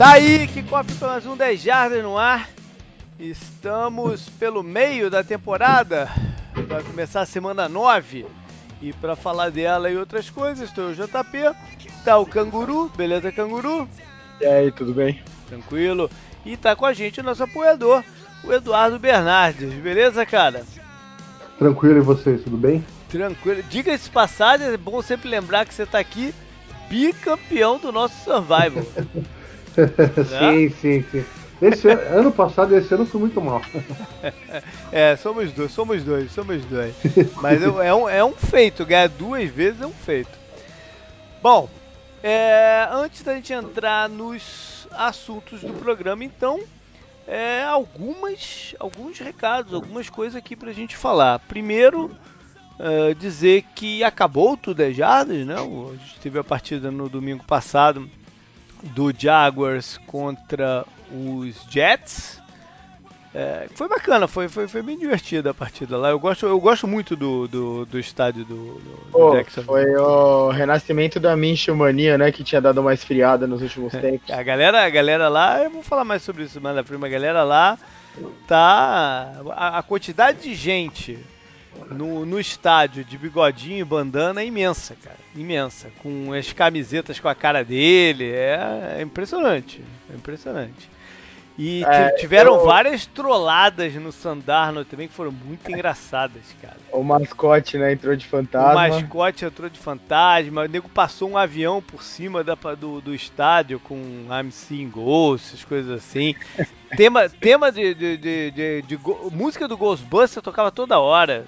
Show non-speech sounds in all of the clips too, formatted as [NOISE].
Tá aí, que para mais um 10 Jardas no ar. Estamos pelo meio da temporada, vai começar a semana 9. E para falar dela e outras coisas, estou o JP, tá o Canguru, beleza Canguru? E aí, tudo bem? Tranquilo. E tá com a gente o nosso apoiador, o Eduardo Bernardes, beleza, cara? Tranquilo e vocês, tudo bem? Tranquilo. Diga-se passagem, é bom sempre lembrar que você tá aqui bicampeão do nosso Survival. [LAUGHS] [LAUGHS] sim, sim, sim. Esse ano, ano passado e esse ano foi muito mal. [LAUGHS] é, somos dois, somos dois, somos dois. Mas é um, é um feito, ganhar duas vezes é um feito. Bom, é, antes da gente entrar nos assuntos do programa, então, é, algumas, alguns recados, algumas coisas aqui pra gente falar. Primeiro, é, dizer que acabou tudo é Jardas, né? A gente teve a partida no domingo passado do Jaguars contra os Jets. É, foi bacana, foi, foi, foi bem divertida a partida lá. Eu gosto, eu gosto muito do, do, do estádio do, do, Pô, Foi o renascimento da Minshew Mania, né? Que tinha dado uma esfriada nos últimos [LAUGHS] tempos. A galera, a galera lá, eu vou falar mais sobre isso mais da prima. A galera lá tá. A, a quantidade de gente no, no estádio de bigodinho e bandana é imensa, cara. Imensa. Com as camisetas com a cara dele. É, é impressionante. É impressionante. E é, tiveram eu... várias trolladas no Sandarno também que foram muito engraçadas, cara. O mascote, né, entrou de fantasma. O mascote entrou de fantasma. O nego passou um avião por cima da, do, do estádio com I'm Seeing Ghosts, coisas assim. tema [LAUGHS] tema de, de, de, de, de música do Ghostbuster tocava toda hora.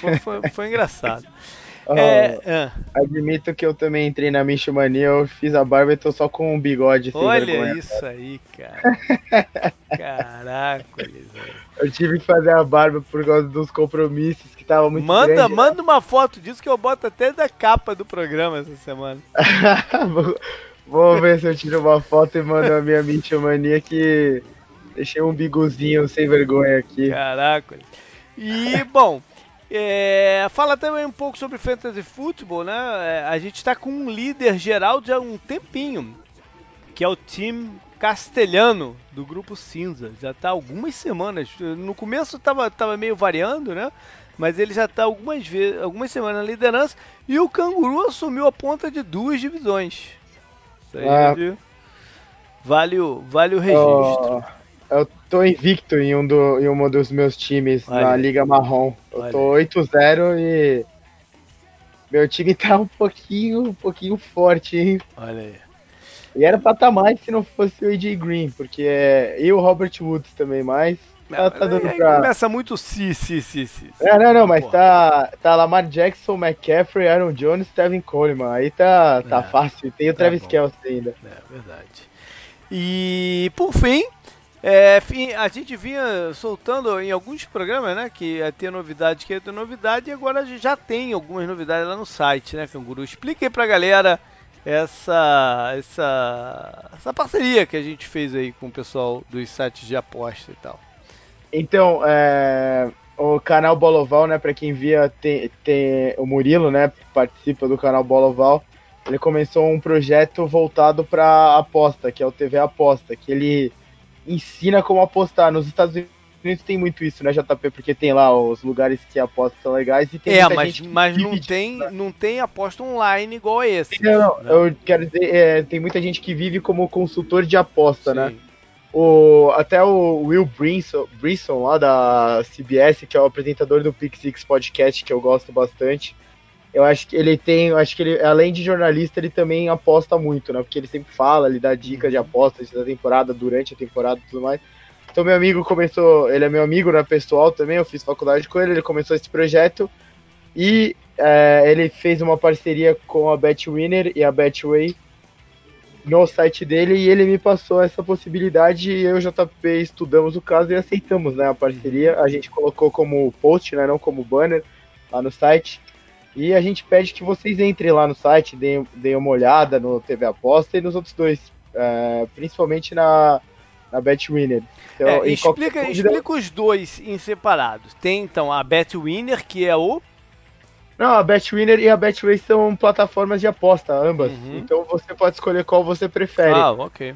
Foi, foi, foi engraçado. [LAUGHS] Oh, é. Admito que eu também entrei na Mania, eu fiz a barba e tô só com um bigode. Olha vergonha, isso cara. aí, cara. [LAUGHS] Caraca. Eu tive que fazer a barba por causa dos compromissos que tava muito Manda, grande, manda uma foto disso que eu boto até da capa do programa essa semana. [LAUGHS] vou, vou ver se eu tiro uma foto e mando a minha Mania que deixei um bigozinho sem vergonha aqui. Caraca. E, bom, é, fala também um pouco sobre Fantasy Football, né? É, a gente está com um líder geral de há um tempinho, que é o time castelhano do grupo cinza. Já está algumas semanas. No começo estava tava meio variando, né? Mas ele já está algumas vezes, algumas semanas na liderança e o Canguru assumiu a ponta de duas divisões. Isso aí é. vale, o, vale o registro. Oh. Eu tô invicto em um, do, em um dos meus times Olha. na Liga Marrom. Eu Olha. tô 8-0 e. Meu time tá um pouquinho, um pouquinho forte, hein? Olha aí. E era pra estar tá mais se não fosse o AJ Green, porque é. E o Robert Woods também, mas. Tá, tá dando aí pra... Começa muito si, si, si, si. É, não, não, mas tá, tá Lamar Jackson, McCaffrey, Aaron Jones, Tevin Coleman. Aí tá, tá é, fácil. Tem o tá Travis Kelce ainda. É verdade. E por fim, é, a gente vinha soltando em alguns programas, né, que ia ter novidade, que ia ter novidade, e agora a gente já tem algumas novidades lá no site, né, Canguru? Explique aí pra galera essa, essa, essa parceria que a gente fez aí com o pessoal dos sites de aposta e tal. Então, é, o canal Boloval, né, para quem via, tem, tem o Murilo, né, participa do canal Boloval. Ele começou um projeto voltado para aposta, que é o TV Aposta, que ele ensina como apostar. Nos Estados Unidos tem muito isso, né, JP? Porque tem lá os lugares que apostam são legais e tem É, mas, mas não, tem, né? não tem aposta online igual a esse. Não, não, né? eu quero dizer, é, tem muita gente que vive como consultor de aposta, né? Sim. né? O, até o Will Brinson, Brinson, lá da CBS, que é o apresentador do Pixix Podcast, que eu gosto bastante, eu acho que ele tem, eu acho que ele, além de jornalista, ele também aposta muito, né? Porque ele sempre fala, ele dá dicas de apostas da temporada, durante a temporada e tudo mais. Então meu amigo começou, ele é meu amigo, né, pessoal também, eu fiz faculdade com ele, ele começou esse projeto e é, ele fez uma parceria com a Betwinner e a Betway no site dele e ele me passou essa possibilidade e eu e o JP estudamos o caso e aceitamos, né, a parceria. A gente colocou como post, né, não como banner lá no site. E a gente pede que vocês entrem lá no site, deem, deem uma olhada no TV Aposta e nos outros dois, é, principalmente na, na Betwinner. Então, é, explica, dúvida... explica os dois em separados. Tem então a Betwinner, que é o. Não, a Betwinner e a Betway são plataformas de aposta, ambas. Uhum. Então você pode escolher qual você prefere. Ah, ok.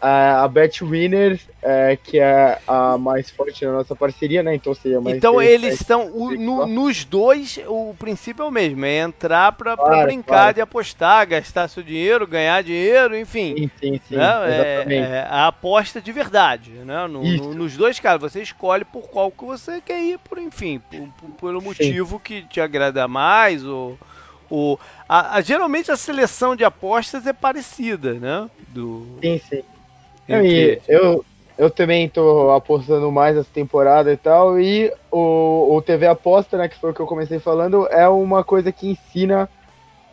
A Bet Winners, é, que é a mais forte na nossa parceria, né? Então seria mais. Então eles estão. No, nos dois, o princípio é o mesmo: é entrar pra, claro, pra brincar claro. de apostar, gastar seu dinheiro, ganhar dinheiro, enfim. Sim, sim, sim. Né? Exatamente. É, é, a aposta de verdade, né? No, no, nos dois casos, você escolhe por qual que você quer ir, por enfim, por, por, pelo motivo sim. que te agrada mais ou. O, a, a, geralmente a seleção de apostas é parecida, né? Do, sim, sim. E eu, eu também tô apostando mais essa temporada e tal. E o, o TV Aposta, né, que foi o que eu comecei falando, é uma coisa que ensina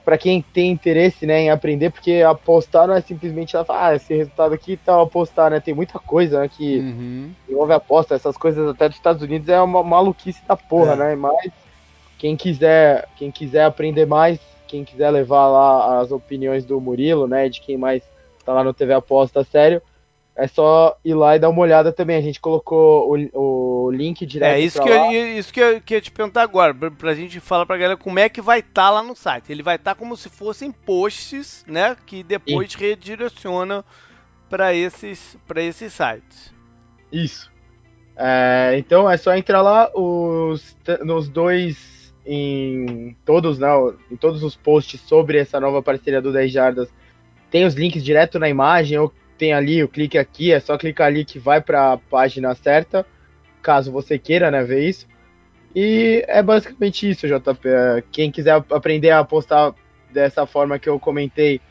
para quem tem interesse, né, em aprender, porque apostar não é simplesmente ela ah, esse resultado aqui e tal, apostar, né? Tem muita coisa, né, que uhum. envolve aposta, essas coisas até dos Estados Unidos é uma maluquice da porra, é. né? Mas quem quiser, quem quiser aprender mais, quem quiser levar lá as opiniões do Murilo, né, de quem mais tá lá no TV Aposta sério, é só ir lá e dar uma olhada também. A gente colocou o, o link direto. É isso que, eu, isso que eu queria te perguntar agora, pra, pra gente falar pra galera como é que vai estar tá lá no site. Ele vai estar tá como se fossem posts, né? Que depois Sim. redireciona para esses, pra esses sites. Isso. É, então é só entrar lá os, nos dois. Em todos, né, em todos os posts sobre essa nova parceria do 10 Jardas. Tem os links direto na imagem ou tem ali o clique aqui, é só clicar ali que vai para a página certa, caso você queira, né, ver isso. E é basicamente isso, JP. É, quem quiser aprender a apostar dessa forma que eu comentei,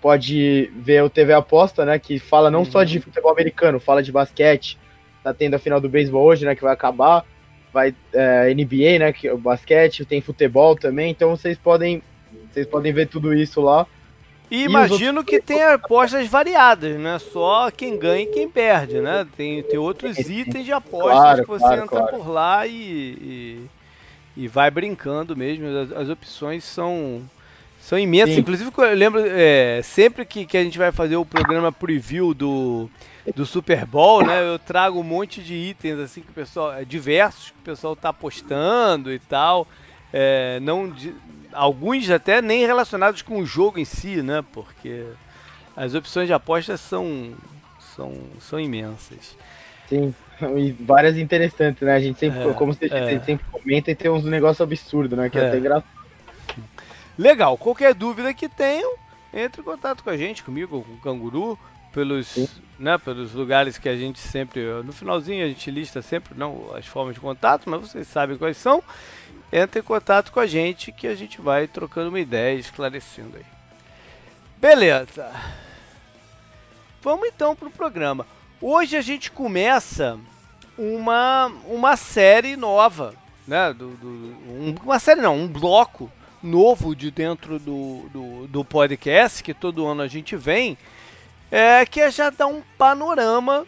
pode ver o TV Aposta, né, que fala não uhum. só de futebol americano, fala de basquete. Tá tendo a final do beisebol hoje, né, que vai acabar. Vai é, NBA, né, que é o basquete, tem futebol também, então vocês podem vocês podem ver tudo isso lá. E, imagino que tem apostas variadas, não é só quem ganha e quem perde, né? Tem, tem outros itens de apostas claro, que você claro, entra claro. por lá e, e, e, vai brincando mesmo. As, as opções são, são imensas. Sim. Inclusive, eu lembro, é, sempre que, que a gente vai fazer o programa preview do, do Super Bowl, né? Eu trago um monte de itens assim que o pessoal. É, diversos que o pessoal tá apostando e tal. É, não, alguns até nem relacionados com o jogo em si, né? Porque as opções de apostas são, são, são imensas. Sim, e várias interessantes, né? A gente sempre, é, como você é. disse, sempre comenta e tem uns negócios absurdos, né? Que é, é até engraçado. Legal, qualquer dúvida que tenham, entre em contato com a gente, comigo, com o Canguru, pelos, né, pelos lugares que a gente sempre, no finalzinho a gente lista sempre não as formas de contato, mas vocês sabem quais são entre em contato com a gente que a gente vai trocando uma ideia, esclarecendo aí. Beleza. Vamos então para o programa. Hoje a gente começa uma, uma série nova, né? Do, do, um, uma série não, um bloco novo de dentro do, do, do podcast que todo ano a gente vem, é, que é já dar um panorama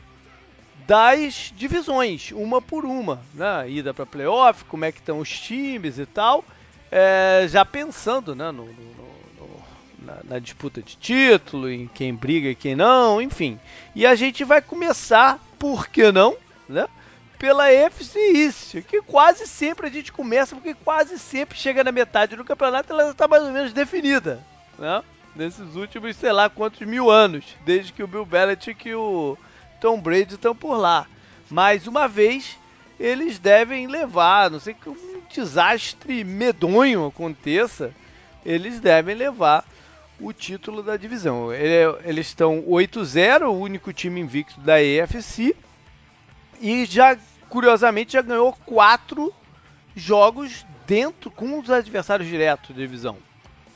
das divisões, uma por uma, né? Ida para playoff, como é que estão os times e tal, é, já pensando, né, no, no, no, na, na, disputa de título, em quem briga e quem não, enfim. E a gente vai começar, por que não, né? Pela FC East, que quase sempre a gente começa, porque quase sempre chega na metade do campeonato ela está mais ou menos definida, né? Nesses últimos, sei lá quantos mil anos, desde que o Bill Belichick e o Tom Brady estão por lá. Mais uma vez, eles devem levar, não sei que um desastre medonho aconteça, eles devem levar o título da divisão. Eles estão 8-0, o único time invicto da EFC, e já, curiosamente, já ganhou quatro jogos dentro com os adversários diretos da divisão.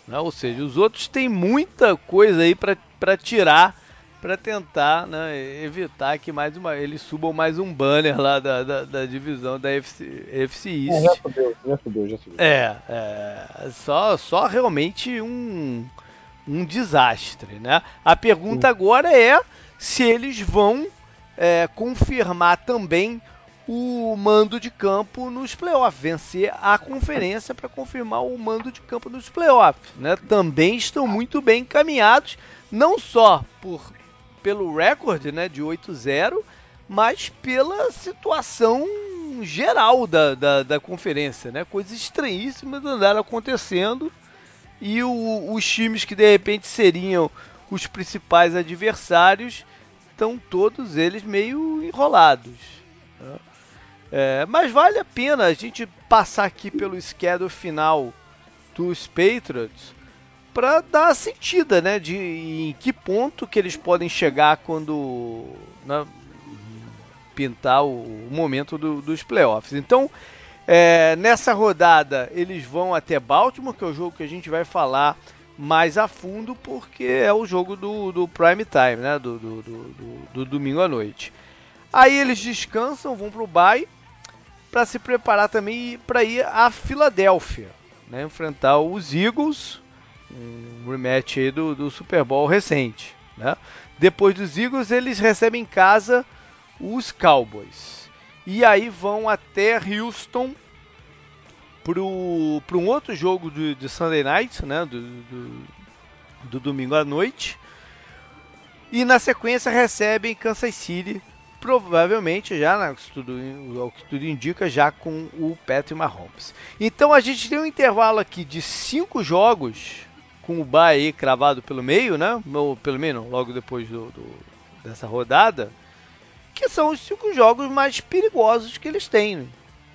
Né? Ou seja, os outros têm muita coisa aí para tirar para tentar né, evitar que mais uma eles subam mais um banner lá da, da, da divisão da FC, FC East. É, já subiu, já subiu, já subiu. É, é só, só realmente um, um desastre, né? A pergunta Sim. agora é se eles vão é, confirmar também o mando de campo nos playoffs, vencer a conferência para confirmar o mando de campo nos playoffs, né? Também estão muito bem encaminhados, não só por pelo recorde né, de 8-0, mas pela situação geral da, da, da, conferência. Né? Coisas estranhíssimas andaram acontecendo e o, os times que de repente seriam os principais adversários estão todos eles meio enrolados. Né? É, mas vale a pena a gente passar aqui pelo schedule final dos Patriots para dar a sentida, né, de em que ponto que eles podem chegar quando né, pintar o, momento do, dos playoffs. Então, é, nessa rodada eles vão até Baltimore, que é o jogo que a gente vai falar mais a fundo, porque é o jogo do, do prime time, né, do, do, do, do domingo à noite. Aí eles descansam, vão para o bye para se preparar também para ir a Filadélfia, né, enfrentar os Eagles, um rematch do, do Super Bowl recente. Né? Depois dos Eagles, eles recebem em casa os Cowboys. E aí vão até Houston para um outro jogo de, de Sunday Night, né? do, do, do domingo à noite. E na sequência recebem Kansas City provavelmente já, né, tudo, ao que tudo indica, já com o Patrick Mahomes. Então a gente tem um intervalo aqui de cinco jogos, com o Bahia cravado pelo meio, né? Ou pelo não, logo depois do, do, dessa rodada, que são os cinco jogos mais perigosos que eles têm. Né?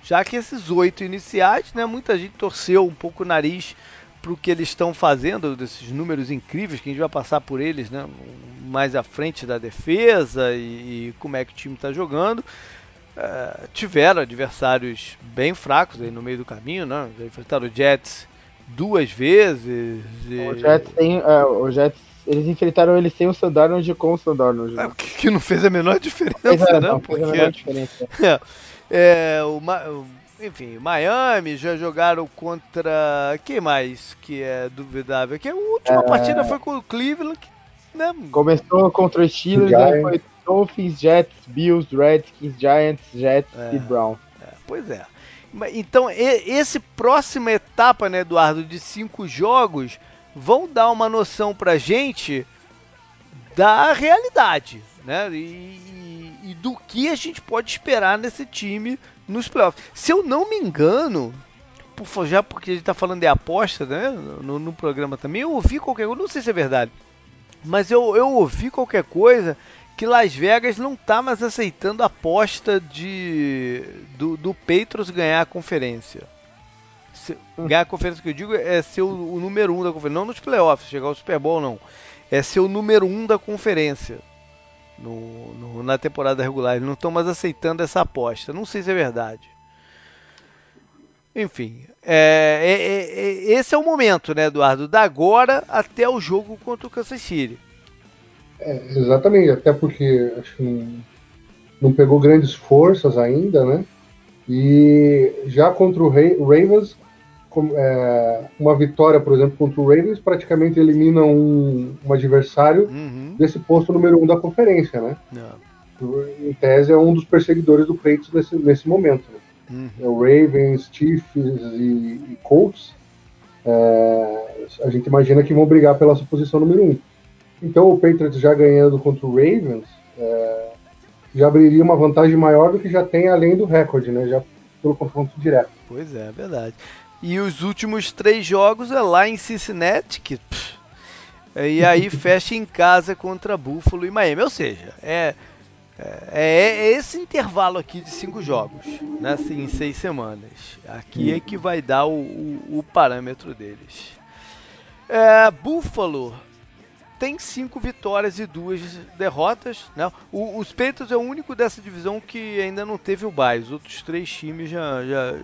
Já que esses oito iniciais, né, muita gente torceu um pouco o nariz para o que eles estão fazendo, desses números incríveis, que a gente vai passar por eles né, mais à frente da defesa e, e como é que o time está jogando. Uh, tiveram adversários bem fracos aí no meio do caminho, né? Já enfrentaram o Jets duas vezes. E... O Jets tem. Uh, o Jets, eles enfrentaram ele sem o Sandarnold e com o. Né? É, que não fez a menor diferença, é, né? Não, Porque... fez a menor diferença. [LAUGHS] é, é, o, enfim, Miami já jogaram contra. Quem mais que é duvidável? Que a última é... partida foi com o Cleveland. Né? Começou contra o Steelers, aí foi Dolphins, Jets, Bills, Redskins, Giants, Jets é, e Brown. É, pois é. Então, esse próxima etapa, né, Eduardo, de cinco jogos, vão dar uma noção pra gente da realidade, né? E, e, do que a gente pode esperar nesse time nos playoffs. Se eu não me engano, por, já porque a gente está falando de aposta, né? No, no, programa também, eu ouvi qualquer coisa, não sei se é verdade, mas eu, eu ouvi qualquer coisa que Las Vegas não está mais aceitando a aposta de do, do Patriots ganhar a conferência. Se, ganhar a conferência que eu digo é ser o, o número um da conferência, não nos playoffs, chegar ao Super Bowl não. É ser o número um da conferência no, no, na temporada regular. Eles não estão mais aceitando essa aposta. Não sei se é verdade. Enfim, é, é, é, é, esse é o momento, né, Eduardo? Da agora até o jogo contra o Kansas City. É, exatamente, até porque acho que não, não pegou grandes forças ainda, né? E já contra o Ravens, é, uma vitória, por exemplo, contra o Ravens, praticamente elimina um, um adversário uhum. desse posto número um da conferência, né? Não. Em tese, é um dos perseguidores do Patriots nesse, nesse momento. Né? Uhum. É o Ravens, Chiefs e, e Colts. É, a gente imagina que vão brigar pela sua posição número um. Então, o Patriots já ganhando contra o Ravens é, já abriria uma vantagem maior do que já tem além do recorde, né? Já pelo confronto direto. Pois é, é verdade. E os últimos três jogos é lá em Cincinnati, que. Pff, e aí [LAUGHS] fecha em casa contra Buffalo e Miami. Ou seja, é, é, é, esse intervalo aqui de cinco jogos, né, assim, em seis semanas. Aqui é que vai dar o, o, o parâmetro deles. É, Buffalo tem cinco vitórias e duas derrotas. Né? O, os Patriots é o único dessa divisão que ainda não teve o bye. Os outros três times já, já,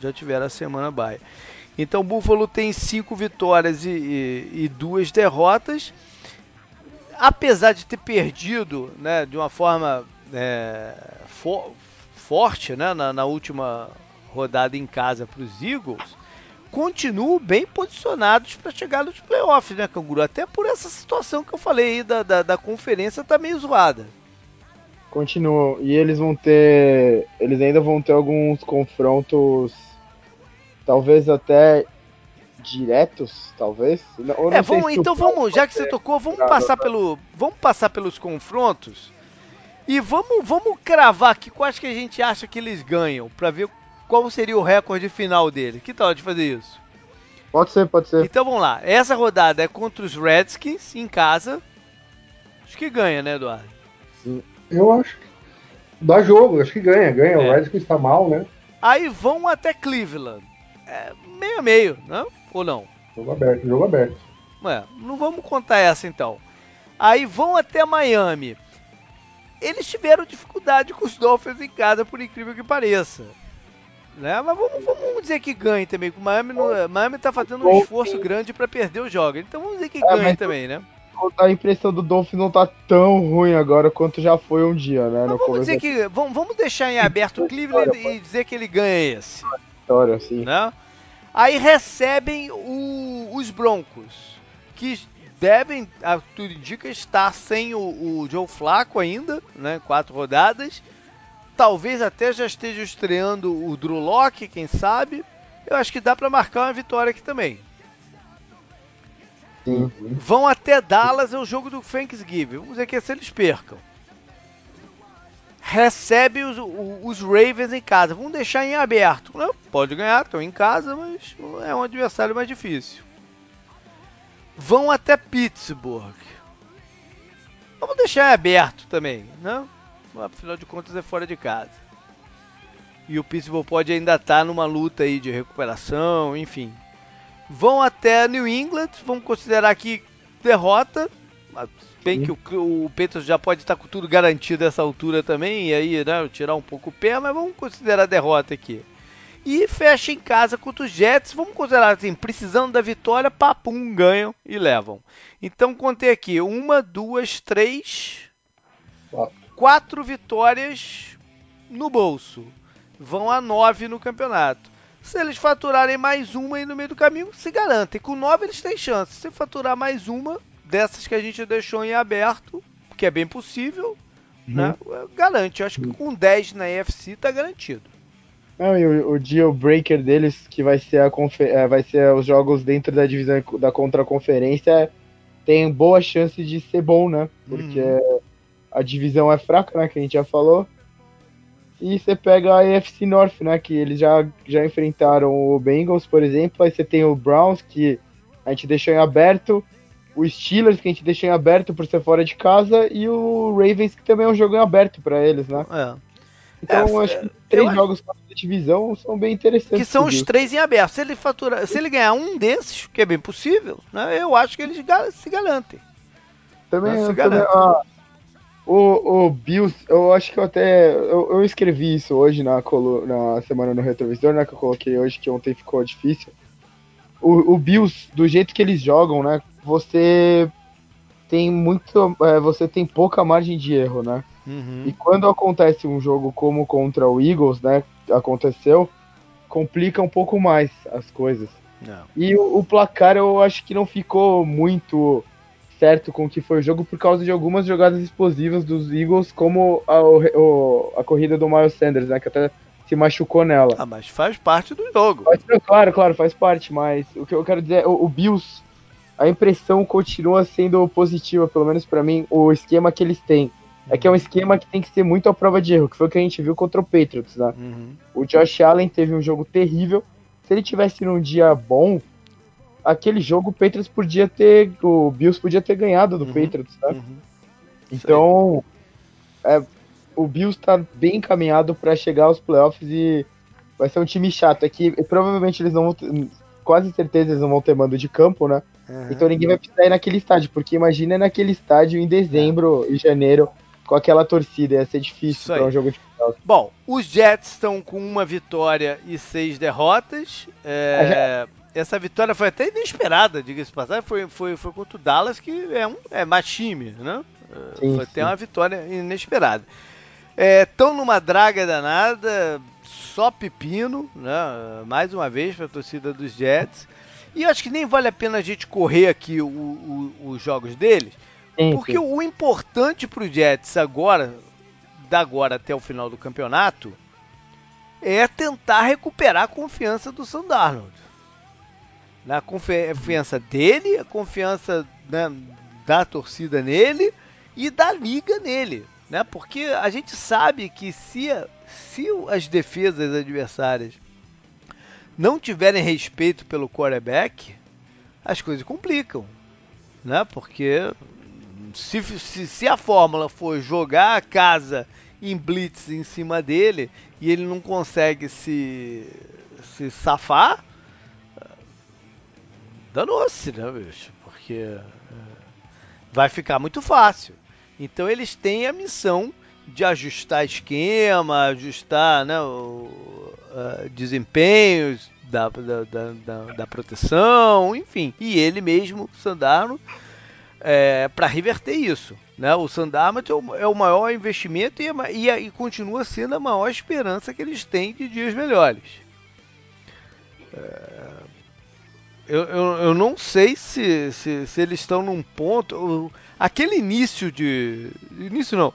já tiveram a semana bye. Então, Buffalo tem cinco vitórias e, e, e duas derrotas. Apesar de ter perdido né, de uma forma é, for, forte né, na, na última rodada em casa para os Eagles, continuam bem posicionados para chegar nos playoffs, né, Canguru? Até por essa situação que eu falei aí da, da, da conferência tá meio zoada. Continuam. E eles vão ter. Eles ainda vão ter alguns confrontos. Talvez até diretos, talvez. Não, é, vamos, então vamos, já que você tocou, vamos passar pelo. Vamos passar pelos confrontos. E vamos, vamos cravar aqui quais que a gente acha que eles ganham, para ver qual seria o recorde final dele. Que tal de fazer isso? Pode ser, pode ser. Então vamos lá. Essa rodada é contra os Redskins em casa. Acho que ganha, né, Eduardo? Eu acho que dá jogo, acho que ganha, ganha. É. O Redskins está mal, né? Aí vão até Cleveland. É meio a meio, não? Ou não? Jogo aberto, jogo aberto. É, não vamos contar essa então. Aí vão até Miami. Eles tiveram dificuldade com os Dolphins em casa, por incrível que pareça. Né? Mas vamos, vamos dizer que ganhe também. O Miami, no, Miami tá fazendo um esforço grande para perder o jogo. Então vamos dizer que é, ganhe também, né? A impressão do Dolphins não tá tão ruim agora quanto já foi um dia, né? Mas vamos dizer que. Vamos, vamos deixar em aberto o Cleveland e dizer que ele ganha esse. História, sim. Né? Aí recebem o, os Broncos, que devem, a tudo indica, estar sem o, o Joe Flaco ainda, né? Quatro rodadas. Talvez até já esteja estreando o Drew Locke, quem sabe. Eu acho que dá para marcar uma vitória aqui também. Sim. Vão até Dallas, é o jogo do Thanksgiving. Vamos dizer que é se eles percam. Recebe os, os, Ravens em casa. Vamos deixar em aberto. Não, pode ganhar, estão em casa, mas é um adversário mais difícil. Vão até Pittsburgh. Vamos deixar em aberto também, né? Afinal de contas é fora de casa. E o Pittsburgh pode ainda estar tá numa luta aí de recuperação, enfim. Vão até New England, vamos considerar aqui derrota. Bem que o, o já pode estar com tudo garantido nessa altura também, e aí, né, tirar um pouco o pé, mas vamos considerar derrota aqui. E fecha em casa contra os Jets, vamos considerar assim, precisando da vitória, papum, ganham e levam. Então contei aqui, uma, duas, três, quatro vitórias no bolso. Vão a nove no campeonato. Se eles faturarem mais uma aí no meio do caminho, se garantem. Com nove eles têm chance. Se faturar mais uma dessas que a gente deixou em aberto, que é bem possível, uhum. né? Garante. Eu acho que com 10 na EFC tá garantido. Não, e o, o deal breaker deles, que vai ser, a é, vai ser os jogos dentro da divisão da contra-conferência, tem boa chance de ser bom, né? Porque uhum a divisão é fraca, né? Que a gente já falou. E você pega a AFC North, né? Que eles já, já enfrentaram o Bengals, por exemplo. Aí você tem o Browns, que a gente deixou em aberto. O Steelers, que a gente deixou em aberto por ser fora de casa. E o Ravens, que também é um jogo em aberto para eles, né? É. Então, é, acho que três jogos acho... da divisão são bem interessantes. Que são os três em aberto. Se ele, fatura, se ele ganhar um desses, que é bem possível, né, eu acho que eles se garantem. Também, se também ah, o, o Bills, eu acho que eu até. Eu, eu escrevi isso hoje na, colu na semana no retrovisor, né? Que eu coloquei hoje, que ontem ficou difícil. O, o Bills, do jeito que eles jogam, né? Você tem muito. É, você tem pouca margem de erro, né? Uhum. E quando acontece um jogo como contra o Eagles, né? Aconteceu, complica um pouco mais as coisas. Não. E o, o placar eu acho que não ficou muito certo com o que foi o jogo por causa de algumas jogadas explosivas dos Eagles, como a, o, a corrida do Miles Sanders, né? Que até se machucou nela. Ah, mas faz parte do jogo. Mas, claro, claro, faz parte, mas o que eu quero dizer é o, o Bills, a impressão continua sendo positiva, pelo menos para mim, o esquema que eles têm. É que é um esquema que tem que ser muito à prova de erro, que foi o que a gente viu contra o Patriots, né? Uhum. O Josh Allen teve um jogo terrível. Se ele tivesse num dia bom, aquele jogo o Patriots podia ter. O Bills podia ter ganhado do uhum, Patriots, tá? Uhum. Então, é, o Bills tá bem encaminhado para chegar aos playoffs e vai ser um time chato. É que provavelmente eles não vão ter, quase certeza eles não vão ter mando de campo, né? Uhum. Então ninguém vai precisar ir naquele estádio, porque imagina naquele estádio em dezembro e janeiro com aquela torcida, ia ser difícil para um jogo de playoff. Bom, os Jets estão com uma vitória e seis derrotas. É essa vitória foi até inesperada, diga-se passagem, foi, foi, foi contra o Dallas, que é, um, é mais time, né? Sim, foi até uma vitória inesperada. Estão é, numa draga danada, só pepino, né? Mais uma vez para a torcida dos Jets. E acho que nem vale a pena a gente correr aqui o, o, os jogos deles, sim, porque sim. o importante para os Jets agora, da agora até o final do campeonato, é tentar recuperar a confiança do Sandarnold na confiança dele, a confiança né, da torcida nele e da liga nele, né? Porque a gente sabe que se, se as defesas adversárias não tiverem respeito pelo quarterback, as coisas complicam, né? Porque Se, se, se a fórmula for jogar a casa em blitz em cima dele e ele não consegue se, se safar, danou-se, né, bicho? Porque é, vai ficar muito fácil. Então eles têm a missão de ajustar esquema, ajustar né, o, uh, desempenhos da, da, da, da, proteção, enfim. E ele mesmo, Sandarno, é, para reverter isso. Né? O Sandarno é é o maior investimento e, é e, e, continua sendo a maior esperança que eles têm de dias melhores. É, eu, eu, eu, não sei se, se, se eles estão num ponto. Aquele início de. Início não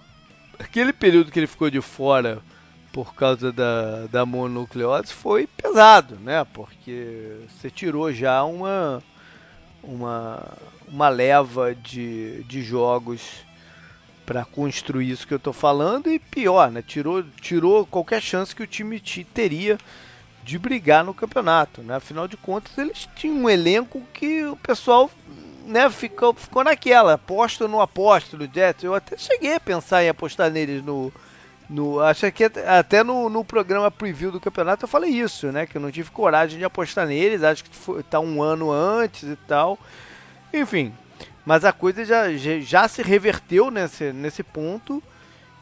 aquele período que ele ficou de fora por causa da, da mononucleose foi pesado, né? Porque você tirou já uma, uma, uma leva de, de jogos para construir isso que eu tô falando e pior, né? Tirou, tirou qualquer chance que o time teria de brigar no campeonato, né? Afinal de contas, eles tinham um elenco que o pessoal né, ficou, ficou naquela, aposto ou não aposto no Jets. Eu até cheguei a pensar em apostar neles no. no acho que até no, no programa preview do campeonato eu falei isso, né? Que eu não tive coragem de apostar neles. Acho que foi, tá um ano antes e tal. Enfim. Mas a coisa já, já, já se reverteu nesse, nesse ponto.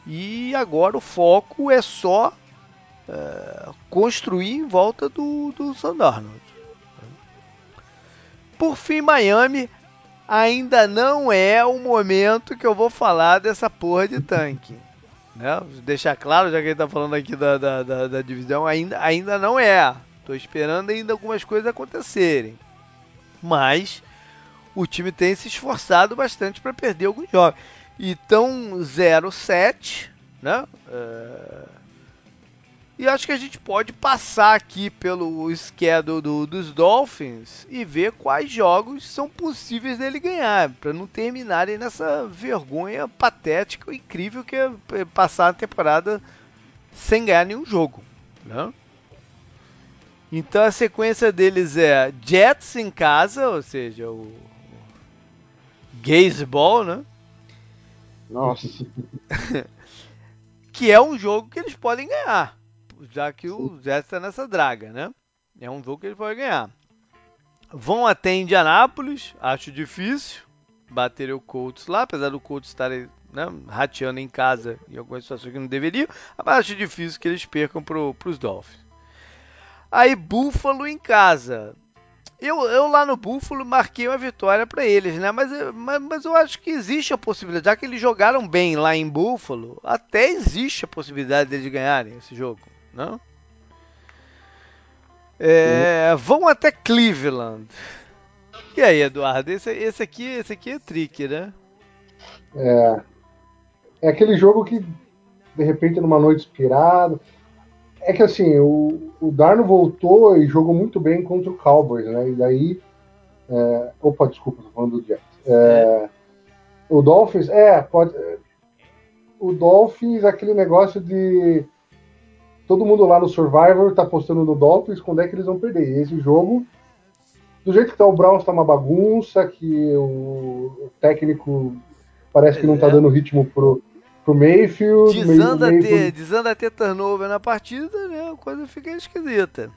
E agora o foco é só é, construir em volta do, do Sandarnold. Por fim, Miami ainda não é o momento que eu vou falar dessa porra de tanque. [LAUGHS] Né? Deixar claro, já que ele tá falando aqui da, da, da, da divisão, ainda, ainda não é. Tô esperando ainda algumas coisas acontecerem. Mas o time tem se esforçado bastante para perder alguns jogos. Então, 0-7, né? É e acho que a gente pode passar aqui pelo schedule do, dos Dolphins e ver quais jogos são possíveis dele ganhar, para não terminarem nessa vergonha patética incrível que é passar a temporada sem ganhar nenhum jogo. Né? Então a sequência deles é Jets em casa, ou seja, o Gazeball, né? Nossa. [LAUGHS] que é um jogo que eles podem ganhar já que o Jets está nessa draga, né? É um jogo que ele pode ganhar. Vão até Indianápolis, acho difícil bater o Colts lá, apesar do Colts estar né, rateando em casa em algumas situações que não deveriam, mas acho difícil que eles percam para os Dolphins. Aí Buffalo em casa. Eu, eu lá no Buffalo marquei uma vitória para eles, né? Mas, mas, mas, eu acho que existe a possibilidade, já que eles jogaram bem lá em Buffalo, até existe a possibilidade deles ganharem esse jogo. Não? É, vão até Cleveland. E aí, Eduardo? Esse, esse, aqui, esse aqui é trick, né? É. É aquele jogo que, de repente, numa noite inspirada. É que assim, o, o Darno voltou e jogou muito bem contra o Cowboys, né? E daí. É... Opa, desculpa, tô falando do Jets. É... É. O Dolphins, é, pode. O Dolphins, aquele negócio de todo mundo lá no Survivor tá postando no Dolphins quando é que eles vão perder. E esse jogo, do jeito que tá o Browns tá uma bagunça, que o, o técnico parece que não tá é. dando ritmo pro, pro Mayfield. Desanda. Ter, desanda ter turnover na partida, né? A coisa fica esquisita.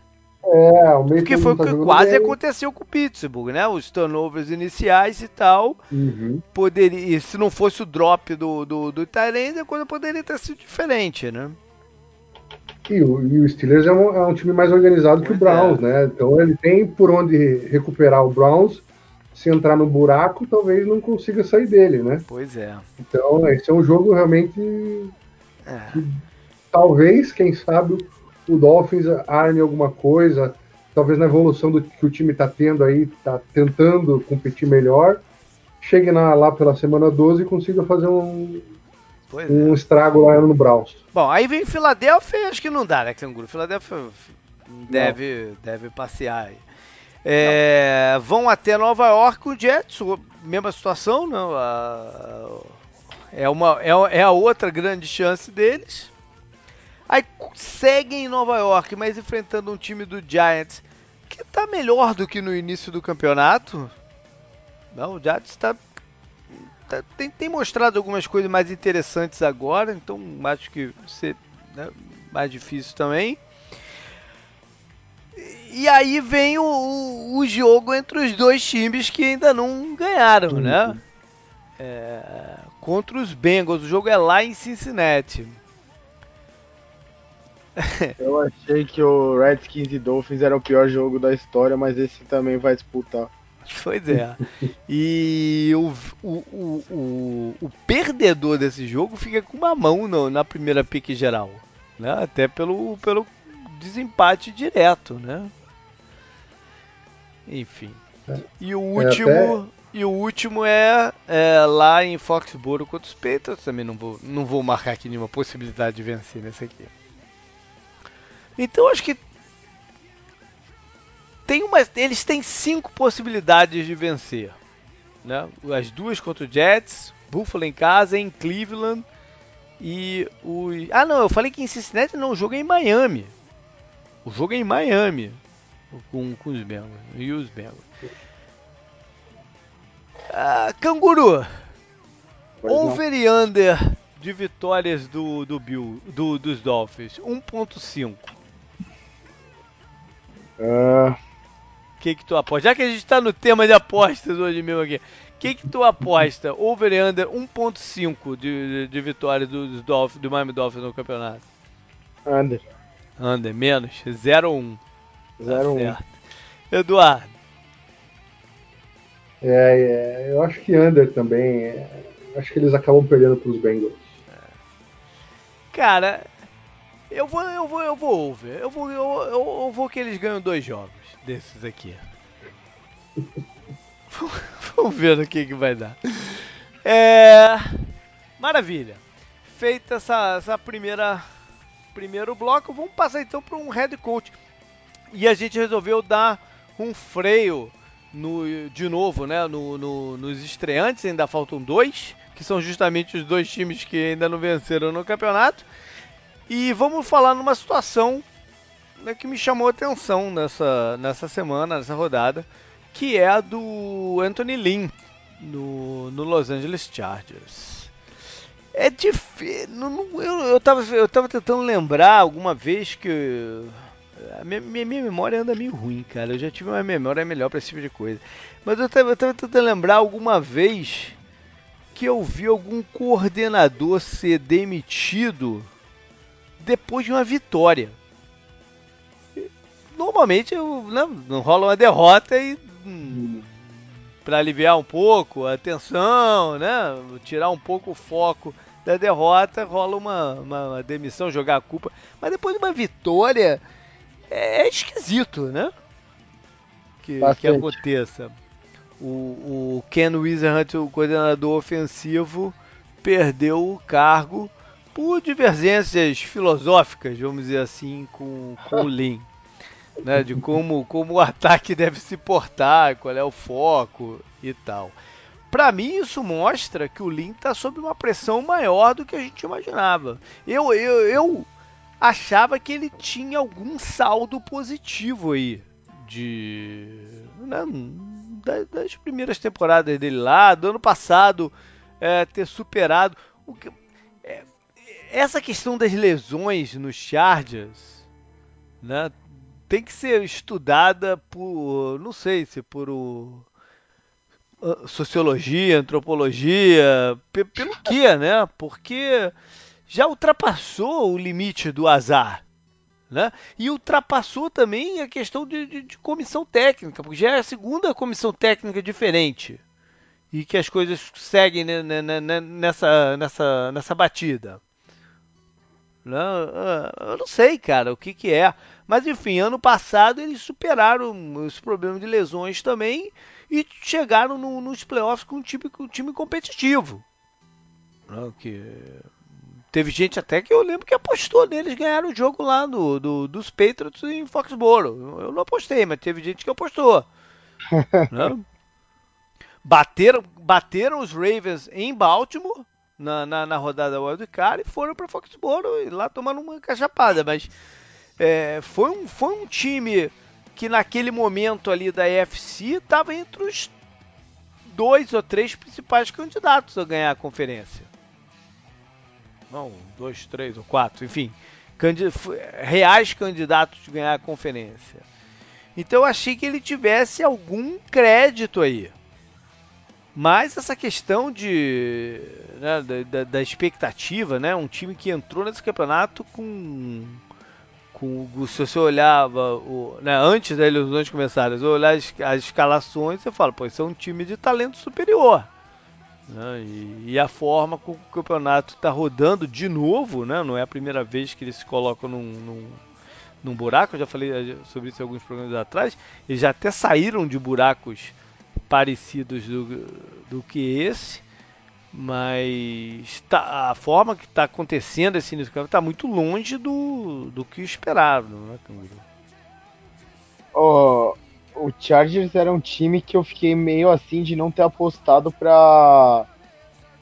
É, o Mayfield Porque foi o tá que quase bem. aconteceu com o Pittsburgh, né? Os turnovers iniciais e tal. Uhum. Poderia, se não fosse o drop do, do, do Tyrande, a coisa poderia ter sido diferente, né? E o, o Steelers é um, é um, time mais organizado que o Browns, é. né? Então ele tem por onde recuperar o Browns. Se entrar no buraco, talvez não consiga sair dele, né? Pois é. Então esse é um jogo realmente é. que talvez, quem sabe, o Dolphins arme alguma coisa. Talvez na evolução do que o time está tendo aí, está tentando competir melhor. Chegue na, lá pela semana 12 e consiga fazer um, Pois um é. estrago lá no Browns. Bom, aí vem Filadélfia, acho que não dá, né, Canguru? Filadélfia deve, deve passear aí. É, vão até Nova York, o Jets, mesma situação, não? Né? é, uma, é, é a outra grande chance deles. Aí seguem em Nova York, mas enfrentando um time do Giants que está melhor do que no início do campeonato. Não, o Giants está tá, tem, tem, mostrado algumas coisas mais interessantes agora, então acho que ser né, mais difícil também. E aí vem o, o, o, jogo entre os dois times que ainda não ganharam, uhum. né? É, contra os Bengals. O jogo é lá em Cincinnati. [LAUGHS] Eu achei que o Redskins e Dolphins era o pior jogo da história, mas esse também vai disputar. [LAUGHS] Pois é. E o, o, o, o, perdedor desse jogo fica com uma mão no, na primeira pique geral. Né? Até pelo, pelo desempate direto, né? Enfim. E o último. É até... E o último é, é, lá em Foxborough contra os Patriots. Também não vou, não vou marcar aqui nenhuma possibilidade de vencer nesse aqui. Então acho que tem uma, eles têm cinco possibilidades de vencer. Né? As duas contra o Jets, Buffalo em casa, em Cleveland e o. Ah não, eu falei que em Cincinnati não, o jogo é em Miami. O jogo é em Miami com, com os Bengals e os Bengals. Ah, canguru. Pois over não. e under de vitórias do, do Bill, do, dos Dolphins, 1.5. Uh... O que que tu aposta? Já que a gente tá no tema de apostas hoje mesmo aqui, o que que tu aposta? Over e under 1.5 de, de, de vitórias dos Dolphins, do Miami Dolphins no campeonato. Under. Under, menos, 0-1. 0-1. Tá Eduardo. É, é, eu acho que under também. É, acho que eles acabam perdendo para os Bengals. Cara, eu vou, eu vou, eu vou over. Eu vou, eu, eu, eu vou que eles ganham dois jogos desses aqui. [LAUGHS] Vamos ver no que, que vai dar. É, maravilha. Feita essa, essa primeira primeiro bloco, vamos passar então para um head coach. E a gente resolveu dar um freio no, de novo, né, no, no, nos estreantes, ainda faltam dois, que são justamente os dois times que ainda não venceram no campeonato. E vamos falar numa situação né, que me chamou a atenção nessa, nessa semana, nessa rodada, que é a do Anthony Lynn no, no Los Angeles Chargers. É difícil. Eu, eu, tava, eu tava tentando lembrar alguma vez que a minha, minha, minha, memória anda meio ruim, cara. Eu já tive uma memória melhor para esse tipo de coisa. Mas eu tava, eu tava tentando lembrar alguma vez que eu vi algum coordenador ser demitido depois de uma vitória. Normalmente né, não rola uma derrota e hum, para aliviar um pouco a tensão, né, tirar um pouco o foco da derrota, rola uma, uma, uma demissão, jogar a culpa. Mas depois de uma vitória, é, é esquisito, né? Que, que aconteça. O, o Ken Wizard, o coordenador ofensivo, perdeu o cargo por divergências filosóficas, vamos dizer assim, com, com o Lin. [LAUGHS] Né, de como, como o ataque deve se portar, qual é o foco e tal. Para mim, isso mostra que o Lin está sob uma pressão maior do que a gente imaginava. Eu, eu, eu achava que ele tinha algum saldo positivo aí de né, das primeiras temporadas dele lá, do ano passado é, ter superado o que, essa questão das lesões nos Chargers, né, tem que ser estudada por, não sei se por o, sociologia, antropologia, pelo [LAUGHS] que, né? Porque já ultrapassou o limite do azar. Né? E ultrapassou também a questão de, de, de, comissão técnica, porque já é a segunda comissão técnica diferente e que as coisas seguem nessa, nessa, nessa batida. Né? Eu não sei, cara, o que, que é. Mas enfim, ano passado eles superaram os problemas de lesões também e chegaram no, nos playoffs com um time, um time competitivo. Né? Que Teve gente até que eu lembro que apostou neles ganhar o jogo lá do, do, dos Patriots em Foxborough. Eu não apostei, mas teve gente que apostou. [LAUGHS] né? bateram, bateram os Ravens em Baltimore na, na, na rodada wildcard e foram para Foxborough e lá tomaram uma cachapada. Mas é, foi, um, foi um time que naquele momento ali da EFC estava entre os dois ou três principais candidatos a ganhar a conferência. Não, dois, três ou quatro, enfim. Candid reais candidatos a ganhar a conferência. Então eu achei que ele tivesse algum crédito aí. Mas essa questão de né, da, da, expectativa, né? Um time que entrou nesse campeonato com com se você olhava o, né, antes das ilusões começarem, você olhar as, as escalações, você fala, pô, isso é um time de talento superior. Né? E, e, a forma como o campeonato está rodando de novo, né? não é a primeira vez que eles se colocam num, num, num buraco, eu já falei eh, sobre isso em alguns programas atrás, eles já até saíram de buracos parecidos do, do que esse, mas tá, a forma que está acontecendo esse início do está muito longe do, do que esperado, né, oh, o Chargers era um time que eu fiquei meio assim de não ter apostado para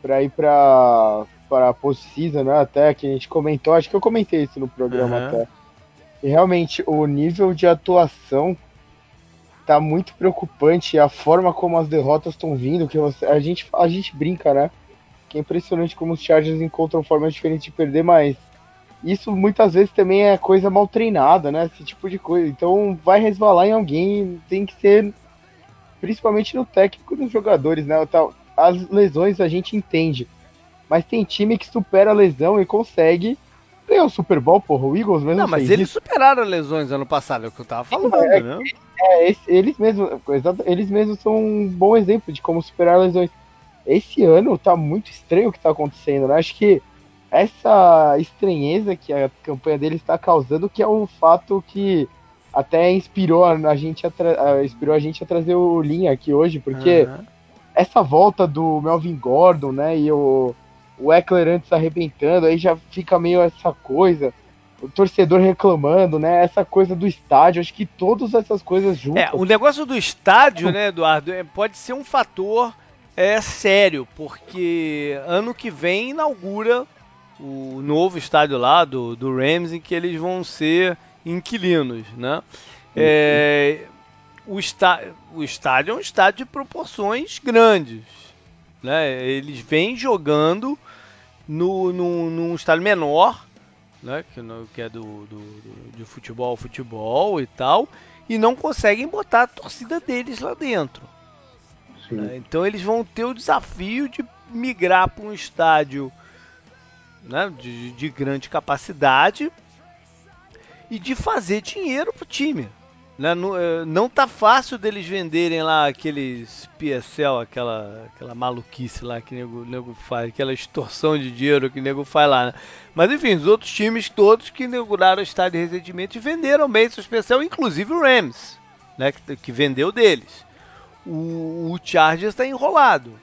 para ir para para a postseason, né? Até que a gente comentou, acho que eu comentei isso no programa uhum. até. E realmente o nível de atuação tá muito preocupante a forma como as derrotas estão vindo, que a gente a gente brinca, né? Que é impressionante como os Chargers encontram formas diferentes de perder, mas isso muitas vezes também é coisa mal treinada, né? Esse tipo de coisa. Então vai resvalar em alguém, tem que ser principalmente no técnico dos jogadores, né? As lesões a gente entende, mas tem time que supera a lesão e consegue ganhar o Super Bowl, porra. O Eagles mesmo. Não, mas eles isso. superaram lesões ano passado, é o que eu tava falando, é, né? É, eles mesmos, eles mesmos são um bom exemplo de como superar lesões. Esse ano tá muito estranho o que tá acontecendo, né? Acho que essa estranheza que a campanha dele está causando, que é o fato que até inspirou a gente a, inspirou a gente a trazer o Linha aqui hoje, porque uhum. essa volta do Melvin Gordon, né, e o, o Eckler antes arrebentando, aí já fica meio essa coisa o torcedor reclamando, né? Essa coisa do estádio, acho que todas essas coisas juntas. É, o negócio do estádio, né, Eduardo, é, pode ser um fator é, sério, porque ano que vem inaugura o novo estádio lá do, do Rams em que eles vão ser inquilinos, né? É, o, está, o estádio é um estádio de proporções grandes, né? Eles vêm jogando no, no, num estádio menor, né? Que, no, que é do, do, do, de futebol futebol e tal, e não conseguem botar a torcida deles lá dentro. Né? Então eles vão ter o desafio de migrar para um estádio né, de, de grande capacidade e de fazer dinheiro pro time. Né? Não, eh, não tá fácil deles venderem lá aqueles PSL, aquela, aquela maluquice lá que o nego, nego faz, aquela extorsão de dinheiro que o nego faz lá. Né? Mas enfim, os outros times todos que inauguraram o estádio recentemente venderam bem seu especial, inclusive o Rams, né? que, que vendeu deles. O, o Chargers está enrolado.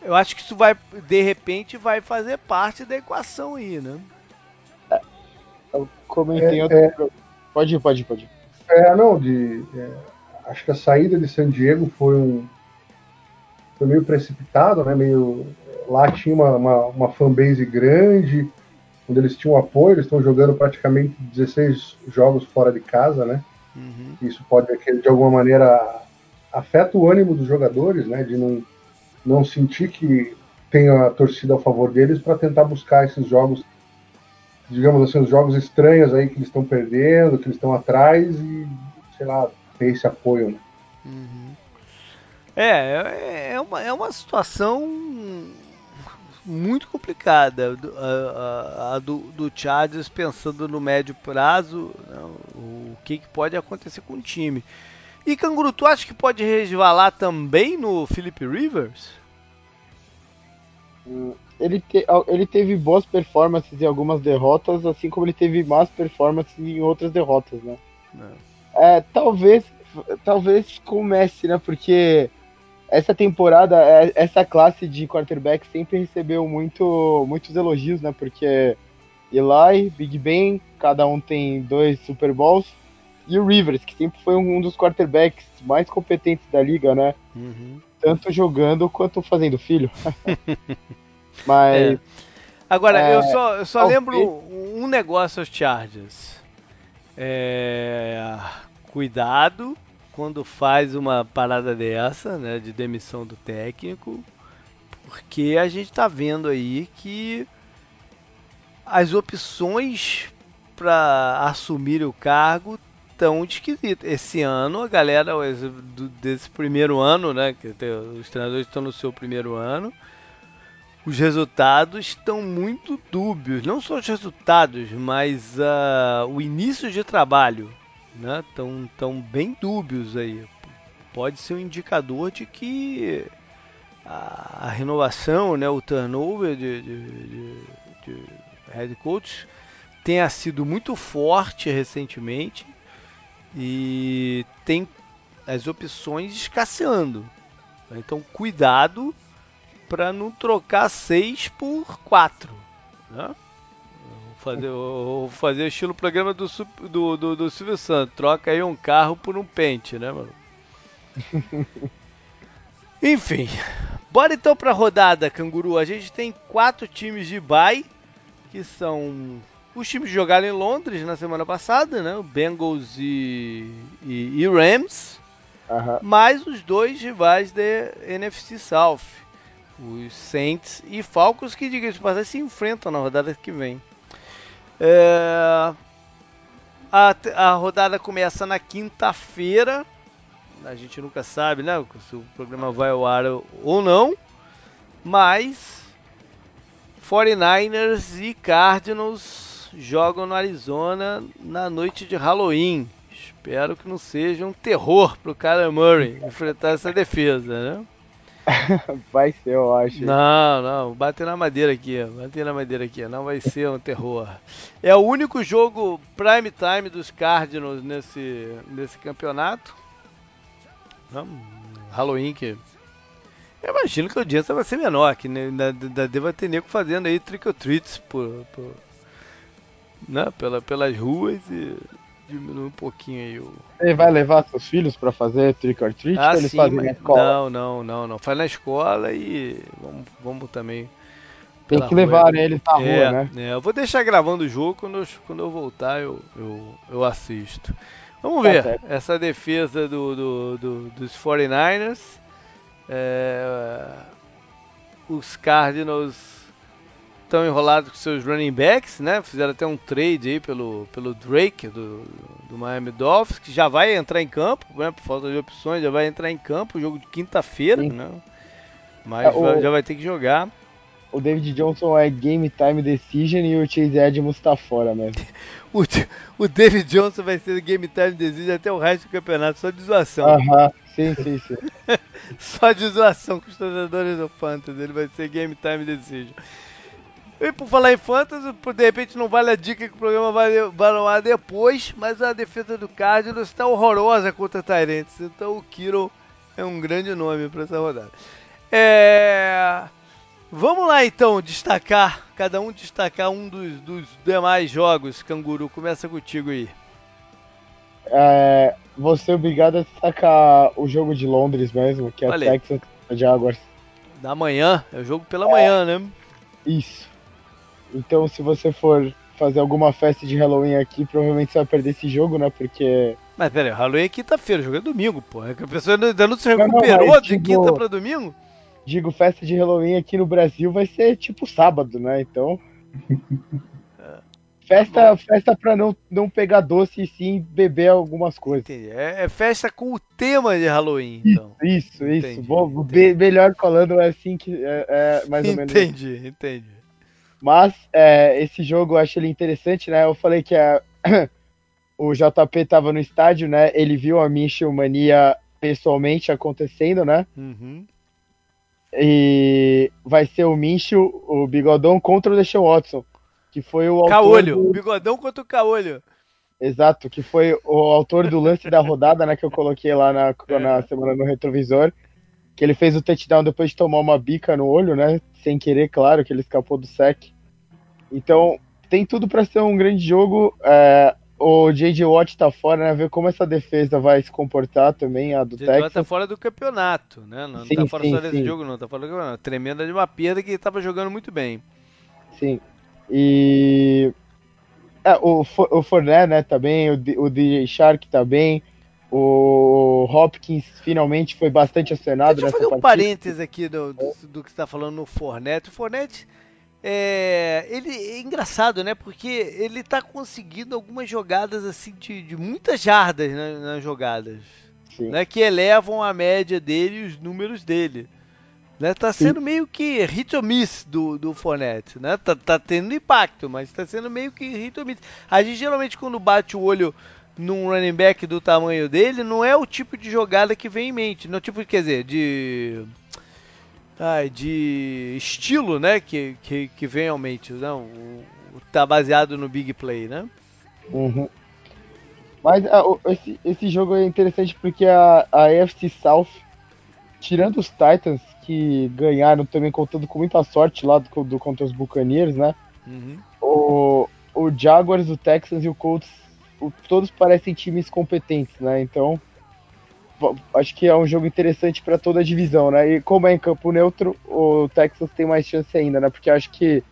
Eu acho que isso vai, de repente, vai fazer parte da equação aí, né? Eu comentei é, outro... é... Pode ir, pode ir, pode ir. É, não, de, é, acho que a saída de San Diego foi um foi meio precipitado, né? Meio lá tinha uma, uma, uma fanbase grande, onde eles tinham apoio, eles estão jogando praticamente 16 jogos fora de casa, né? Uhum. Isso pode de alguma maneira afeta o ânimo dos jogadores, né? De não não sentir que tem a torcida a favor deles para tentar buscar esses jogos, digamos assim, os jogos estranhos aí que eles estão perdendo, que eles estão atrás e, sei lá, ter esse apoio. Né? Uhum. É, é, é uma, é uma situação muito complicada a, a, a do, do Chargers pensando no médio prazo, né, o que, que pode acontecer com o time. E Canguru, tu acha que pode resvalar também no Philip Rivers? Ele, te, ele teve boas performances em algumas derrotas, assim como ele teve más performances em outras derrotas, né? É, talvez, talvez comece, né? Porque essa temporada, é, essa classe de quarterback sempre recebeu muito, muitos elogios, né? Porque Eli, Big Ben, cada um tem dois Super Bowls e o Rivers, que sempre foi um dos quarterbacks mais competentes da liga, né? Uhum. Tanto jogando quanto fazendo filho. [LAUGHS] Mas. É. Agora, é, eu só, eu só lembro um negócio aos Chargers. É, cuidado quando faz uma parada dessa, né, de demissão do técnico, porque a gente está vendo aí que as opções para assumir o cargo tão esquisitas. Esse ano, a galera desse primeiro ano, né, que os treinadores estão no seu primeiro ano, os resultados estão muito dúbios. Não só os resultados, mas uh, o início de trabalho, né, tão bem dúbios aí. Pode ser um indicador de que a, a renovação, né, o turnover de, de, de, de head coach tenha sido muito forte recentemente e tem as opções escasseando. Então, cuidado para não trocar 6 por 4. Né? Vou fazer, vou fazer o estilo programa do, do, do, do Silvio Santos. Troca aí um carro por um pente, né, mano? [LAUGHS] Enfim, bora então para a rodada, Canguru. A gente tem quatro times de bye, que são os times jogaram em Londres na semana passada, né? O Bengals e, e, e Rams. Mais os dois rivais da NFC South. Os Saints e Falcons, que diga de passagem, se enfrentam na rodada que vem. É... A, a rodada começa na quinta-feira. A gente nunca sabe, né? Se o programa vai ao ar ou não. Mas 49ers e Cardinals jogam no Arizona na noite de Halloween. Espero que não seja um terror pro cara Murray enfrentar essa defesa, né? [LAUGHS] vai ser, eu acho. Não, não, bater na madeira aqui, bater na madeira aqui, não vai ser um terror. É o único jogo prime time dos Cardinals nesse, nesse campeonato. Não, Halloween que eu imagino que a audiência vai ser menor, que ainda deva ter nego fazendo aí trick or treats por, por, né, pela, pelas ruas e diminui um pouquinho aí o. Você vai levar seus filhos para fazer trick or treat ah, eles sim, fazem na escola? Não, não, não, não. Faz na escola e vamos, vamos também. Tem que levar rua. eles na é, rua, né? É, eu vou deixar gravando o jogo quando eu, quando eu voltar eu, eu, eu assisto. Vamos tá ver certo. essa defesa do, do, do dos 49ers. É, os Cardinals estão enrolados com seus running backs, né? Fizeram até um trade aí pelo, pelo Drake do, do Miami Dolphins, que já vai entrar em campo, né? Por falta de opções, já vai entrar em campo, jogo de quinta-feira, né? Mas é, o, já vai ter que jogar. O David Johnson é game time decision e o Chase Edmonds tá fora mesmo. [LAUGHS] o, o David Johnson vai ser game time decision até o resto do campeonato, só de zoação. Aham, sim, sim, sim. [LAUGHS] só de zoação com os treinadores do Fantasy, ele vai ser game time decision. E por falar em fantasy, de repente não vale a dica que o programa vai, vai no ar depois, mas a defesa do Cardinals está horrorosa contra Tyrants. Então o Kiro é um grande nome para essa rodada. É... Vamos lá então destacar, cada um destacar um dos, dos demais jogos. Canguru, começa contigo aí. É, vou ser obrigado a destacar o jogo de Londres mesmo, que é Valeu. Texas Jaguars. Da manhã, é o jogo pela é, manhã, né? Isso. Então, se você for fazer alguma festa de Halloween aqui, provavelmente você vai perder esse jogo, né? Porque. Mas pera aí, Halloween é quinta-feira, o jogo é domingo, pô. É que a pessoa ainda não se recuperou não, não, de digo, quinta pra domingo? Digo, festa de Halloween aqui no Brasil vai ser tipo sábado, né? Então. [LAUGHS] É. Festa, tá festa pra não, não pegar doce e sim beber algumas coisas. É, é, festa com o tema de Halloween, então. Isso, isso. Entendi, Bom, entendi. melhor falando é assim que é, é mais ou menos. Entendi, entendi. Mas é, esse jogo eu acho ele interessante, né? Eu falei que a, [COUGHS] o JP estava no estádio, né? Ele viu a Michel Mania pessoalmente acontecendo, né? Uhum. E vai ser o Michel, o Bigodão contra o Deshaun Watson, que foi o Caolho, do... Bigodão contra o Caolho. Exato, que foi o autor do lance da rodada, né? Que eu coloquei lá na, é. na semana no retrovisor. Que ele fez o touchdown depois de tomar uma bica no olho, né? Sem querer, claro, que ele escapou do sec. Então, tem tudo para ser um grande jogo. É, o J.J. Watt tá fora, né? Ver como essa defesa vai se comportar também, a do Texas. tá fora do campeonato, né? Não, sim, tá fora sim, só desse sim. jogo, não. Tá fora do campeonato. Tremenda de uma perda que tava jogando muito bem. Sim. E... É, o, o Fournet, né, tá bem. O, o DJ Shark tá bem. O Hopkins finalmente foi bastante acionado Deixa eu fazer um parênteses aqui do, do, do que você está falando no Fornette. O Fornette, é, ele é engraçado, né? Porque ele está conseguindo algumas jogadas assim de, de muitas jardas né, nas jogadas. Né, que elevam a média dele e os números dele. Né, tá sendo Sim. meio que hit or miss do, do Fournette, né? Tá, tá tendo impacto, mas tá sendo meio que hit or miss. A gente geralmente quando bate o olho num running back do tamanho dele, não é o tipo de jogada que vem em mente. Não tipo, quer dizer, de. Ai, de estilo, né? Que, que, que vem em mente. Não, o, tá baseado no big play, né? Uhum. Mas a, ah, esse, esse jogo é interessante porque a, a AFC South, tirando os Titans, que ganharam também contando com muita sorte lá do, do contra os Buccaneers, né? Uhum. O, o Jaguars, o Texans e o Colts todos parecem times competentes, né? Então, acho que é um jogo interessante para toda a divisão, né? E como é em campo neutro, o Texas tem mais chance ainda, né? Porque acho que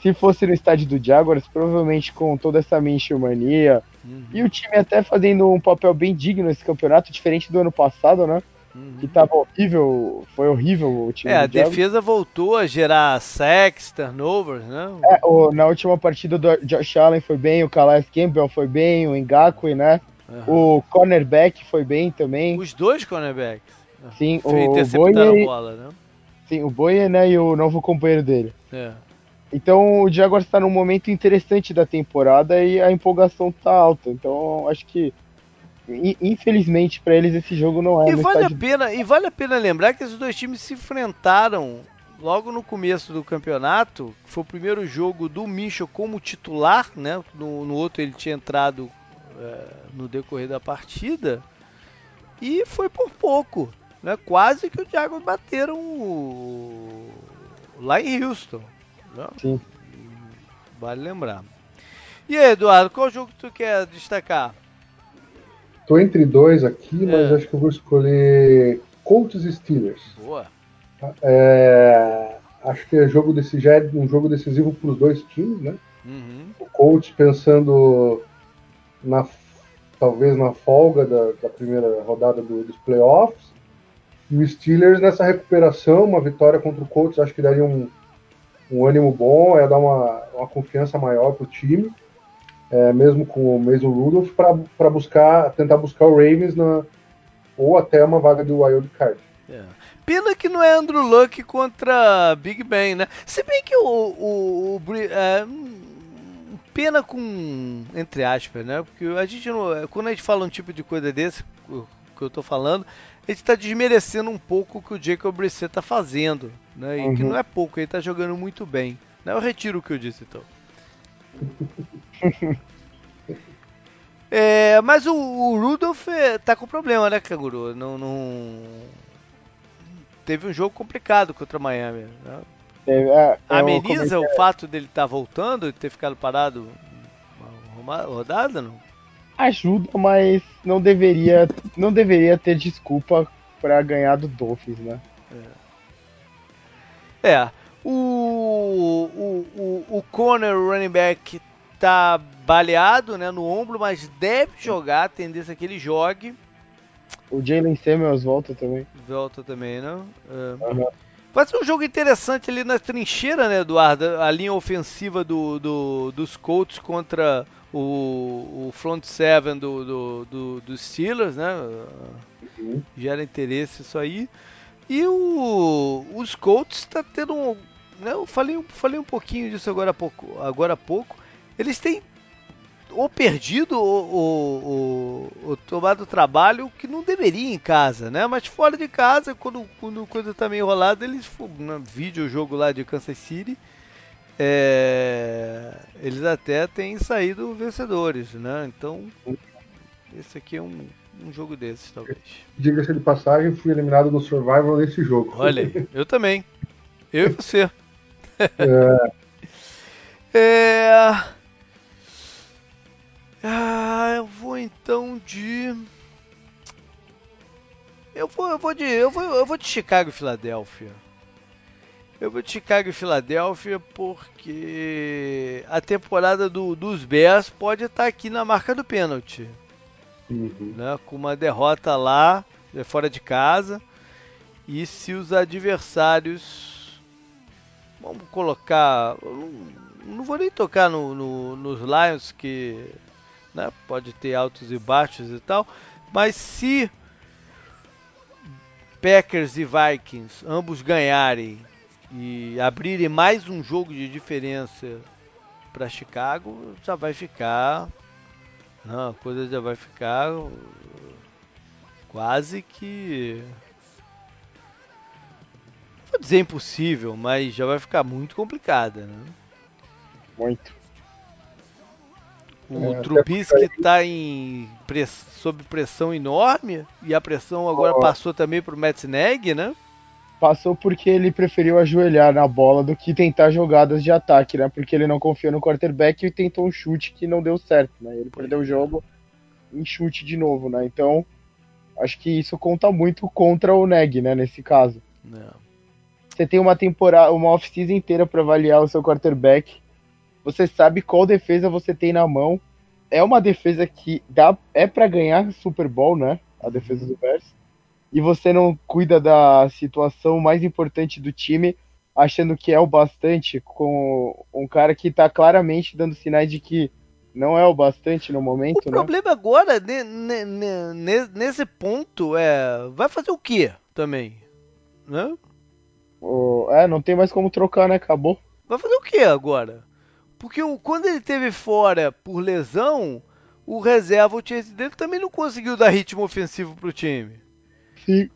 se fosse no estádio do Jaguars, provavelmente com toda essa Minshew mania uhum. e o time até fazendo um papel bem digno nesse campeonato, diferente do ano passado, né? Uhum. Que tava horrível, foi horrível o time. É, a defesa voltou a gerar sacks, turnovers, né? É, o, na última partida do Josh Allen foi bem, o Calais Campbell foi bem, o Ngakwe, né? Uhum. O cornerback foi bem também. Os dois cornerbacks. Sim, o Boyer, bola, né? Sim, o Boyer, né, e o novo companheiro dele. É. Então o Jaguars está num momento interessante da temporada e a empolgação tá alta. Então acho que infelizmente para eles esse jogo não é. E vale a pena e vale a pena lembrar que esses dois times se enfrentaram logo no começo do campeonato. Foi o primeiro jogo do Michel como titular, né? No, no outro ele tinha entrado é, no decorrer da partida e foi por pouco, né? Quase que o Thiago bateram o... lá em Houston. Né? Sim. Vale lembrar. E aí, Eduardo, qual jogo tu quer destacar? Tô entre dois aqui, mas é. acho que eu vou escolher Colts e Steelers. Boa. É, acho que é jogo desse, já é um jogo decisivo para os dois times, né? Uhum. O Colts pensando na talvez na folga da, da primeira rodada do, dos playoffs e o Steelers nessa recuperação, uma vitória contra o Colts, acho que daria um, um ânimo bom, é dar uma, uma confiança maior para o time é, mesmo com o Mason Rudolph, para buscar, tentar buscar o Ravens na, ou até uma vaga do Wild Card. É. Pena que não é Andrew Luck contra Big Ben, né? Se bem que o, o, o é, pena com entre aspas, né? Porque a gente não, quando a gente fala um tipo de coisa desse que eu tô falando, a gente está desmerecendo um pouco o que o Jacob Brissett está fazendo, né? E uhum. que não é pouco, ele está jogando muito bem. Né? Eu retiro o que eu disse então. É, mas o, o Rudolph é, tá com problema, né, Kaguru? Não, não... Teve um jogo complicado contra Miami. Né? É, é, Ameniza o fato dele estar tá voltando e ter ficado parado uma rodada, não? Ajuda, mas não deveria, não deveria ter desculpa para ganhar do Dolphins, né? É. é. O, o, o, o Conner, o running back, tá baleado né, no ombro, mas deve jogar, a tendência é que ele jogue. O Jalen Samuels volta também. Volta também, né? É. Uhum. Vai ser um jogo interessante ali na trincheira, né, Eduardo? A linha ofensiva do, do dos Colts contra o, o front seven do, do, do, dos Steelers, né? Uhum. Gera interesse isso aí. E o, os Colts está tendo. Né, eu falei, falei um pouquinho disso agora há pouco. Agora há pouco eles têm ou perdido ou, ou, ou, tomado trabalho que não deveria em casa, né? Mas fora de casa, quando, quando coisa tá meio enrolada, eles no vídeo jogo lá de Kansas City, é, eles até têm saído vencedores, né? Então, esse aqui é um, um jogo desses, talvez. Diga-se de passagem, fui eliminado no Survival nesse jogo. Olha, eu também. Eu e você. [LAUGHS] é... é... Ah, eu vou então de. Eu vou, eu vou de. Eu vou, eu vou de Chicago e Filadélfia. Eu vou de Chicago e Filadélfia porque a temporada do, dos Bears pode estar aqui na marca do pênalti. Uhum. né, com uma derrota lá, é, fora de casa. E se os adversários. Vamos colocar. Não, vou nem tocar no, no, nos Lions, que né, pode ter altos e baixos e tal. Mas se Packers e Vikings ambos ganharem e abrirem mais um jogo de diferença para Chicago, já vai ficar. Não, a coisa já vai ficar quase que. Não vou dizer impossível, mas já vai ficar muito complicada, né? Muito. O é, Trubisky está em press... sob pressão enorme e a pressão agora oh. passou também para o Metzneg, né? Passou porque ele preferiu ajoelhar na bola do que tentar jogadas de ataque, né? Porque ele não confiou no quarterback e tentou um chute que não deu certo, né? Ele perdeu o jogo em chute de novo, né? Então, acho que isso conta muito contra o Neg, né? Nesse caso. Não. É. Você tem uma temporada, uma off-season inteira para avaliar o seu quarterback. Você sabe qual defesa você tem na mão. É uma defesa que dá, é para ganhar Super Bowl, né? A defesa do Bears e você não cuida da situação mais importante do time, achando que é o bastante, com um cara que está claramente dando sinais de que não é o bastante no momento. O né? problema agora, nesse ponto, é. Vai fazer o quê também? Né? O, é, não tem mais como trocar, né? Acabou. Vai fazer o que agora? Porque o, quando ele teve fora por lesão, o reserva, o Chase dele, também não conseguiu dar ritmo ofensivo pro time.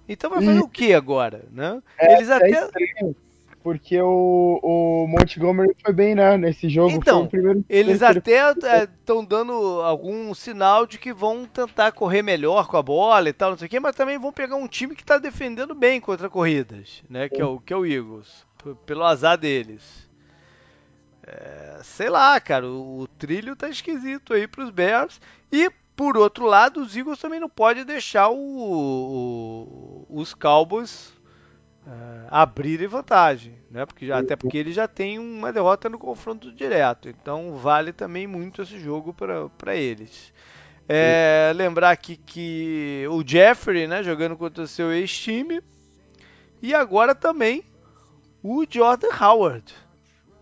Então vai fazer e... o que agora, né? É, Eles até. É porque o, o Montgomery foi bem, né, nesse jogo. Então, eles até estão é, dando algum sinal de que vão tentar correr melhor com a bola e tal, não sei o quê, mas também vão pegar um time que está defendendo bem contra corridas, né, que é o, que é o Eagles, pelo azar deles. É, sei lá, cara, o, o trilho tá esquisito aí para os Bears e por outro lado, os Eagles também não pode deixar o, o, os Cowboys uh, abrirem vantagem, né? Porque já, até porque ele já tem uma derrota no confronto direto, então vale também muito esse jogo para eles. É, lembrar aqui que o Jeffrey, né, jogando contra o seu ex-time, e agora também o Jordan Howard,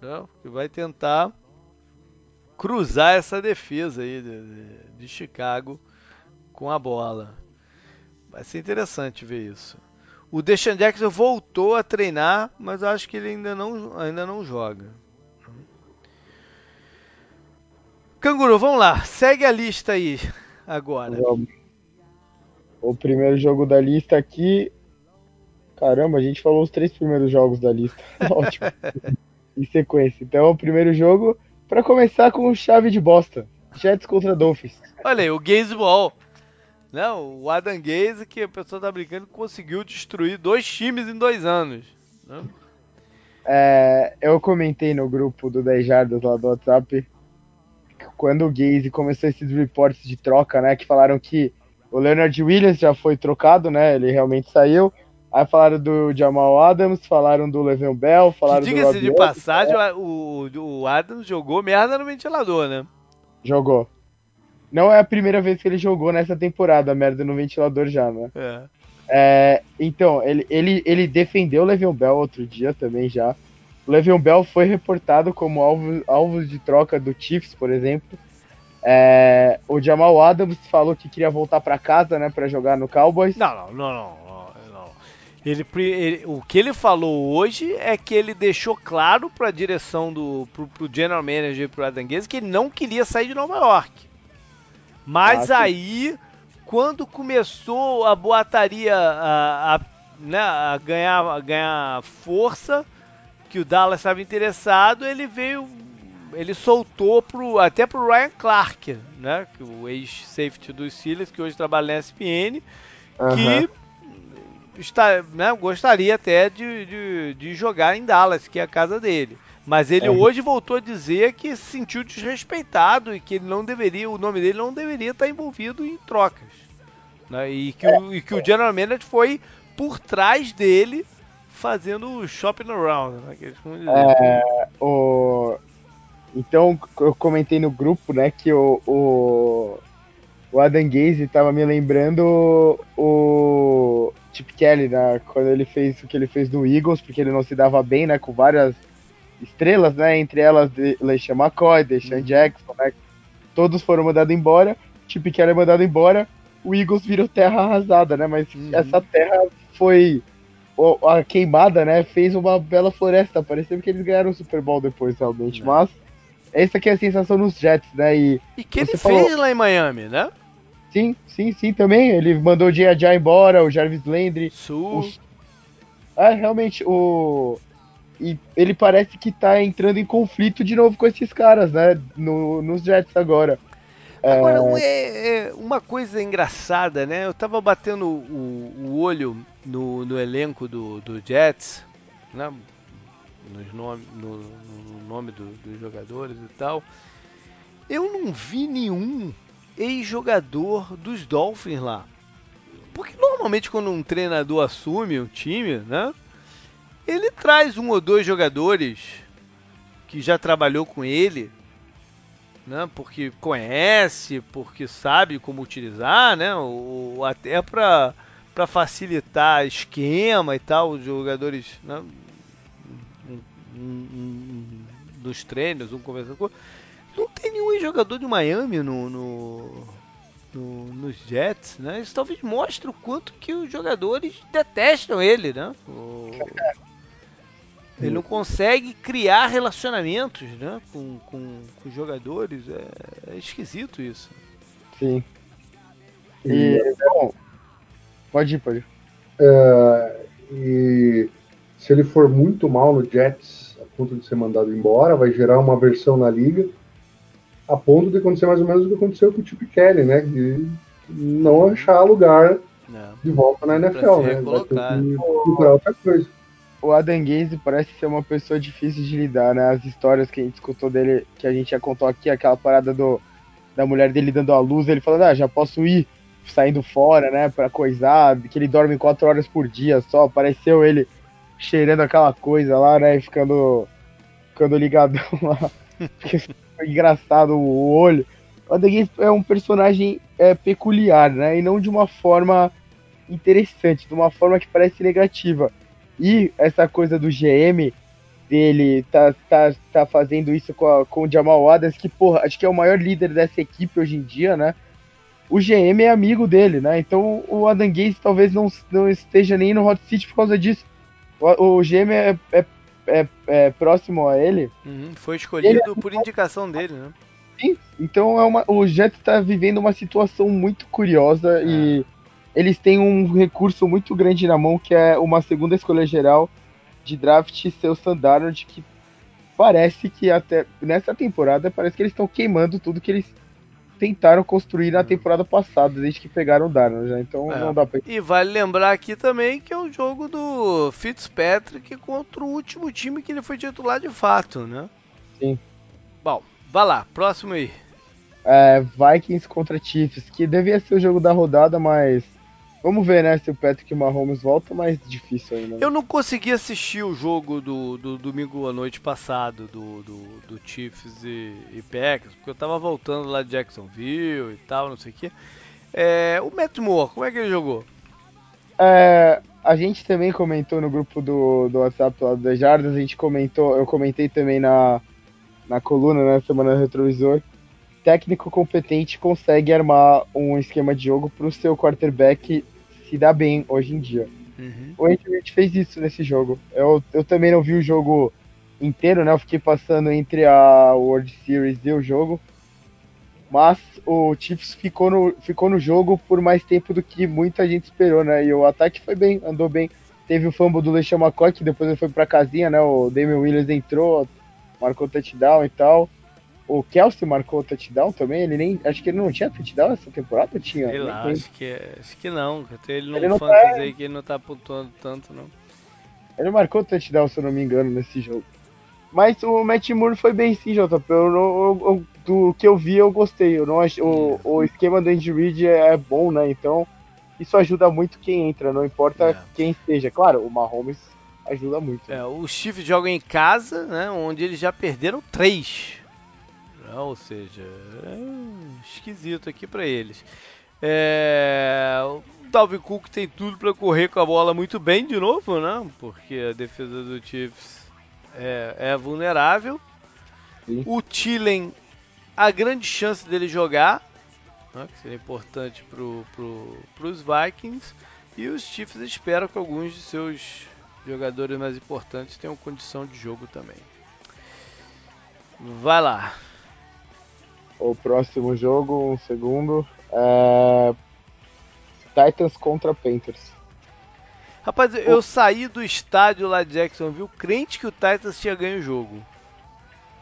né, que vai tentar cruzar essa defesa aí de, de, de Chicago com a bola. Vai ser interessante ver isso. O Deshaun Jackson voltou a treinar, mas acho que ele ainda não, ainda não joga. Canguru, vamos lá. Segue a lista aí agora. O primeiro jogo da lista aqui. Caramba, a gente falou os três primeiros jogos da lista. [LAUGHS] Ótimo. [LAUGHS] em sequência. Então, o primeiro jogo Pra começar com chave de bosta. Jets contra Dolphins. Olha aí, o Gaze Ball. Não, o Adam Gaze, que a pessoa tá brincando, conseguiu destruir dois times em dois anos. Né? É, eu comentei no grupo do 10 Jardas lá do WhatsApp quando o Gaze começou esses reportes de troca, né? Que falaram que o Leonard Williams já foi trocado, né? Ele realmente saiu. Aí falaram do Jamal Adams, falaram do Le'Veon Bell, falaram do Diga-se de passagem, é. o, o Adams jogou merda no ventilador, né? Jogou. Não é a primeira vez que ele jogou nessa temporada, merda no ventilador já, né? É. é então, ele, ele, ele defendeu o Le'Veon Bell outro dia também já. O Le'Veon Bell foi reportado como alvo, alvo de troca do Chiefs, por exemplo. É, o Jamal Adams falou que queria voltar para casa, né, para jogar no Cowboys. Não, não, não, não. Ele, ele, o que ele falou hoje é que ele deixou claro para a direção do pro, pro general manager pro Adam Gaze que ele não queria sair de Nova York. Mas ah, aí, quando começou a boataria a, a, né, a, ganhar, a ganhar força, que o Dallas estava interessado, ele veio, ele soltou pro, até pro Ryan Clark, né, que o ex-safety dos Steelers, que hoje trabalha na ESPN, uhum. que está, né, gostaria até de, de, de, jogar em Dallas, que é a casa dele. Mas ele é. hoje voltou a dizer que se sentiu desrespeitado e que ele não deveria, o nome dele não deveria estar envolvido em trocas. Né? E, que o, e que o General Manager foi por trás dele fazendo o shopping around. Né? É, o... Então eu comentei no grupo, né, que o, o o Adam Gaze tava me lembrando o Chip Kelly, né, quando ele fez o que ele fez no Eagles, porque ele não se dava bem, né, com várias estrelas, né, entre elas LeSean McCoy, Deshaun uhum. Jackson, né, todos foram mandados embora, Chip Kelly é mandado embora, o Eagles virou terra arrasada, né, mas uhum. essa terra foi a queimada, né, fez uma bela floresta, pareceu que eles ganharam o Super Bowl depois, realmente, Não. mas essa aqui é a sensação nos Jets, né, e... E que ele falou... fez lá em Miami, né? Sim, sim, sim, também. Ele mandou o J.A. embora, o Jarvis Landry. O... É, realmente, o. E ele parece que tá entrando em conflito de novo com esses caras, né? No, nos Jets agora. Agora, é... é uma coisa engraçada, né? Eu tava batendo o, o olho no, no elenco do, do Jets, né? Nos nome, no, no nome do, dos jogadores e tal. Eu não vi nenhum ex-jogador dos Dolphins lá. Porque normalmente quando um treinador assume um time, né? Ele traz um ou dois jogadores que já trabalhou com ele, né? Porque conhece, porque sabe como utilizar, né? Ou até para para facilitar esquema e tal, os jogadores, né? nos treinos, um conversando com não tem nenhum jogador de Miami no, no, no, nos Jets, né? Isso talvez mostre o quanto que os jogadores detestam ele, né? O... Ele não consegue criar relacionamentos né? com, com, com os jogadores. É, é, esquisito isso. Sim. E, bom, pode ir, pode ir. É, e se ele for muito mal no Jets, a ponto de ser mandado embora, vai gerar uma versão na liga a ponto de acontecer mais ou menos o que aconteceu com o Chip Kelly, né? De não achar lugar não. de volta na NFL, né? Vai ter que procurar outra coisa. O Adam Gaze parece ser uma pessoa difícil de lidar, né? As histórias que a gente escutou dele, que a gente já contou aqui, aquela parada do, da mulher dele dando a luz, ele falando, ah, já posso ir saindo fora, né, pra coisar, que ele dorme quatro horas por dia só, apareceu ele cheirando aquela coisa lá, né, e ficando, ficando ligadão lá. [LAUGHS] engraçado o olho. O Adegui é um personagem é, peculiar, né? E não de uma forma interessante, de uma forma que parece negativa. E essa coisa do GM dele tá, tá, tá fazendo isso com, a, com o Jamal Adams, que, porra, acho que é o maior líder dessa equipe hoje em dia, né? O GM é amigo dele, né? Então o Adam talvez não, não esteja nem no Hot City por causa disso. O, o GM é, é é, é próximo a ele. Uhum, foi escolhido ele... por indicação dele, né? Sim, então é uma, o Jets está vivendo uma situação muito curiosa é. e eles têm um recurso muito grande na mão que é uma segunda escolha geral de draft seu Sandarnold que parece que até nessa temporada parece que eles estão queimando tudo que eles tentaram construir na hum. temporada passada, desde que pegaram o Darnold, né? Então é. não dá pra... E vale lembrar aqui também que é o jogo do Fitzpatrick contra o último time que ele foi titular de fato, né? Sim. Bom, vá lá, próximo aí. É, Vikings contra Chiefs, que devia ser o jogo da rodada, mas Vamos ver, né, se o Patrick Mahomes volta, mais difícil ainda. Né? Eu não consegui assistir o jogo do, do domingo à noite passado, do, do, do Chiefs e, e, Packers, porque eu tava voltando lá de Jacksonville e tal, não sei o quê. É, o Matt Moore, como é que ele jogou? É, a gente também comentou no grupo do, do WhatsApp lá das Jardas, a gente comentou, eu comentei também na, na coluna, na né, Semana Retrovisor, técnico competente consegue armar um esquema de jogo para o seu quarterback se dar bem hoje em dia. Uhum. O Andrew fez isso nesse jogo. Eu, eu também não vi o jogo inteiro, né? Eu fiquei passando entre a World Series e o jogo. Mas o Chiefs ficou no, ficou no jogo por mais tempo do que muita gente esperou, né? E o ataque foi bem, andou bem. Teve o fumble do LeSean McCoy, que depois ele foi pra casinha, né? O Damian Williams entrou, marcou touchdown e tal. O Kelsey marcou o touchdown também, ele nem. Acho que ele não tinha touchdown essa temporada, tinha? Sei lá, acho que, acho que não. Ele não, ele não fantasy tá... aí que ele não tá pontuando tanto, não. Ele marcou o touchdown, se eu não me engano, nesse jogo. Mas o Matt Moore foi bem sim, JP. Eu, eu, eu, do que eu vi, eu gostei. Eu não acho, o, o esquema do Andy Reid é, é, bom, né? Então, isso ajuda muito quem entra, não importa é. quem esteja. Claro, o Mahomes ajuda muito. É, os Chiefs jogam em casa, né? Onde eles já perderam três Né? Ou seja, é esquisito aqui para eles. É, o Dalvin Cook tem tudo para correr com a bola muito bem de novo, né? Porque a defesa do Chiefs é, é vulnerável. Sim. O Tillen, a grande chance dele jogar, né? que seria importante para pro, os Vikings. E os Chiefs esperam que alguns de seus jogadores mais importantes tenham condição de jogo também. Vai lá. O próximo jogo, um segundo. É... Titans contra Panthers. Rapaz, eu saí do estádio lá de Jacksonville crente que o Titans tinha ganho o jogo.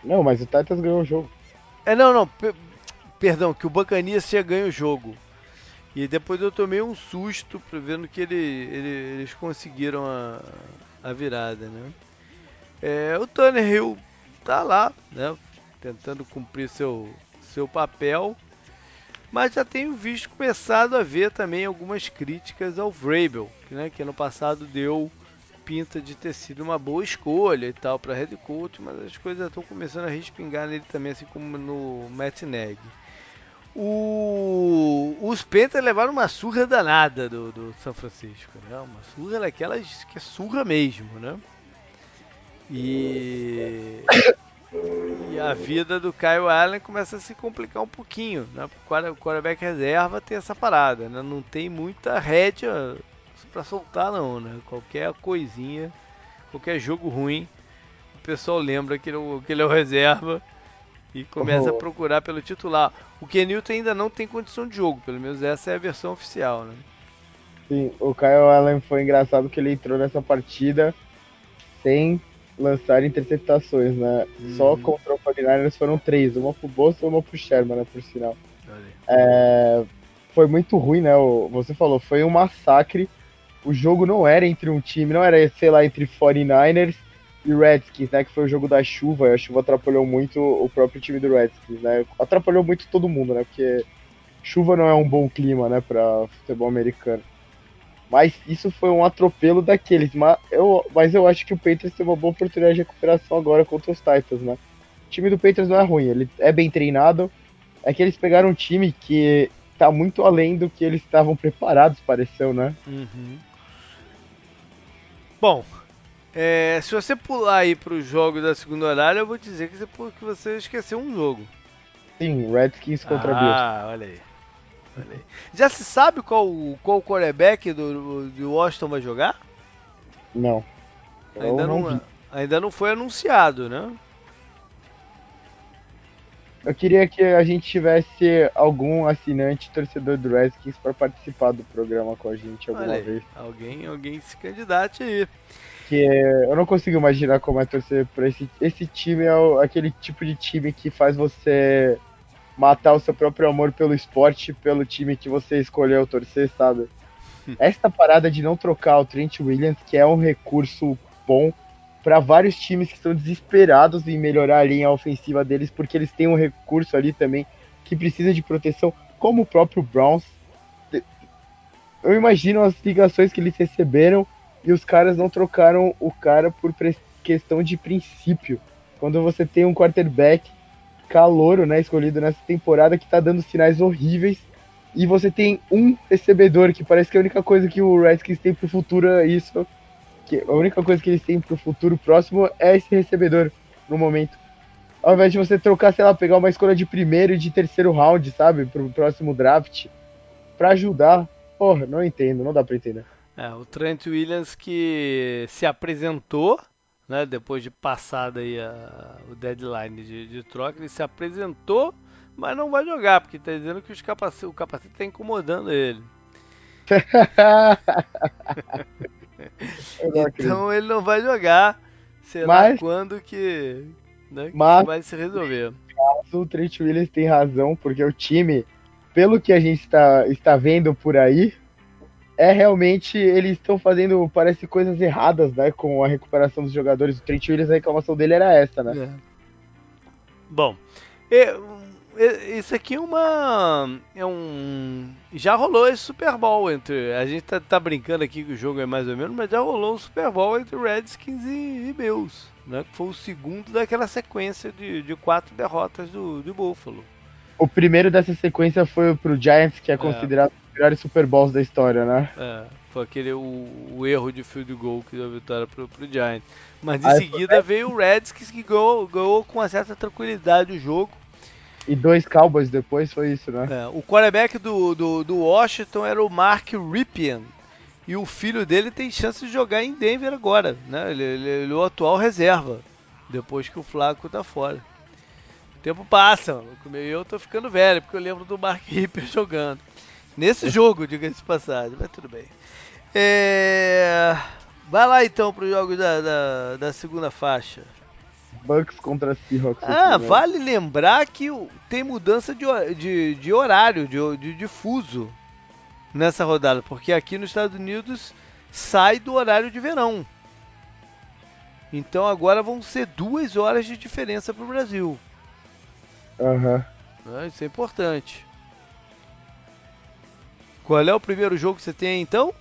Não, mas o Titans ganhou o jogo. É, não, não. Perdão, que o Bacanias tinha ganho o jogo. E depois eu tomei um susto vendo que ele, ele, eles conseguiram a, a virada, né? É, o Tanner Hill tá lá, né? Tentando cumprir seu, seu papel. Mas já tenho visto, começado a ver também algumas críticas ao Vrabel, né? Que ano passado deu pinta de ter sido uma boa escolha e tal para coach, mas as coisas estão começando a respingar nele também, assim como no Matt Nagy. O, os Panthers levaram uma surra danada do, do São Francisco, né? Uma surra daquelas que é surra mesmo, né? E, e a vida do Kyle Allen começa a se complicar um pouquinho, né? O quarterback reserva tem essa parada, né? Não tem muita rédea para soltar não, né? Qualquer coisinha, qualquer jogo ruim, o pessoal lembra que ele, é que ele é o reserva e começa oh. a procurar pelo titular. O Kenilton ainda não tem condição de jogo, pelo menos essa é a versão oficial, né? Sim, o Kyle Allen foi engraçado que ele entrou nessa partida sem lançar interceptações, né? Uhum. Só contra o 49ers foram três, uma pro Bolsa e uma pro Sherman, né, por sinal. É, foi muito ruim, né? Você falou, foi um massacre. O jogo não era entre um time, não era, sei lá, entre 49ers e Redskins, né? Que foi o jogo da chuva, e a chuva atrapalhou muito o próprio time do Redskins, né? Atrapalhou muito todo mundo, né? Porque chuva não é um bom clima, né, para futebol americano. Mas isso foi um atropelo daqueles. Mas eu, mas eu acho que o Patriots tem uma boa oportunidade de recuperação agora contra os Titans, né? O time do Patriots não é ruim, ele é bem treinado. É que eles pegaram um time que tá muito além do que eles estavam preparados, pareceu, né? Uhum. Bom, é, se você pular aí para os jogos da segunda horária, eu vou dizer que você, que você esqueceu um jogo. Sim, Redskins contra ah, Bills. Ah, olha aí. Olha. Já se sabe qual, qual quarterback do, do Washington vai jogar? Não. Ainda não, não ainda não foi anunciado, né? Eu queria que a gente tivesse algum assinante torcedor do Redskins para participar do programa com a gente alguma aí, vez. Alguém, alguém se candidate aí que eu não consigo imaginar como é torcer por esse. Esse time é o, aquele tipo de time que faz você matar o seu próprio amor pelo esporte, pelo time que você escolheu torcer, sabe? [LAUGHS] Esta parada de não trocar o Trent Williams, que é um recurso bom para vários times que estão desesperados em melhorar a linha ofensiva deles, porque eles têm um recurso ali também que precisa de proteção, como o próprio Browns. Eu imagino as ligações que eles receberam e os caras não trocaram o cara por questão de princípio. Quando você tem um quarterback calouro, né, escolhido nessa temporada que tá dando sinais horríveis e você tem um recebedor que parece que é a única coisa que o Redskins tem pro futuro é isso, que a única coisa que eles têm pro futuro próximo é esse recebedor no momento. Ao invés de você trocar, sei lá, pegar uma escolha de primeiro e de terceiro round, sabe, pro próximo draft, para ajudar. Porra, não entendo, não dá pra entender. É, o Trent Williams que se apresentou, né, depois de passada aí a, o deadline de, de, troca, ele se apresentou, mas não vai jogar, porque está dizendo que capacete, o capacete está incomodando ele. [LAUGHS] então ele não vai jogar, sei mas, lá quando que, né, mas, que vai se resolver. O Trent Williams tem razão, porque o time, pelo que a gente está, está vendo por aí, é realmente eles estão fazendo, parece, coisas erradas, né? Com a recuperação dos jogadores. O Trent Williams, a reclamação dele era essa, né? É. Bom, isso aqui é uma. É um. Já rolou esse Super Bowl entre. A gente tá, tá, brincando aqui que o jogo é mais ou menos, mas já rolou um Super Bowl entre Redskins e, e Bills, né? Que foi o segundo daquela sequência de, de quatro derrotas do, de Buffalo. O primeiro dessa sequência foi pro Giants, que é, é. considerado dos melhores Super Bowls da história, né? É, foi aquele o, o erro de field goal que deu a vitória pro, pro Giants. Mas em Aí seguida foi... veio o Redskins que ganhou, ganhou com uma certa tranquilidade o jogo e dois Cowboys depois foi isso, né? É, o quarterback do, do, do, Washington era o Mark Ripien. E o filho dele tem chance de jogar em Denver agora, né? Ele, ele, ele é o atual reserva, depois que o Flaco tá fora. O tempo passa, eu tô ficando velho, porque eu lembro do Mark Ripien [LAUGHS] jogando. Nesse jogo, diga-se de passagem, mas tudo bem. É... Vai lá então para os jogos da, da, da segunda faixa. Bucks contra Seahawks. Ah, aqui, né? vale lembrar que tem mudança de, de, de horário, de, de, de fuso nessa rodada, porque aqui nos Estados Unidos sai do horário de verão. Então agora vão ser duas horas de diferença para o Brasil. Aham. Uhum. Isso é importante. Qual é o primeiro jogo que você tem aí, então?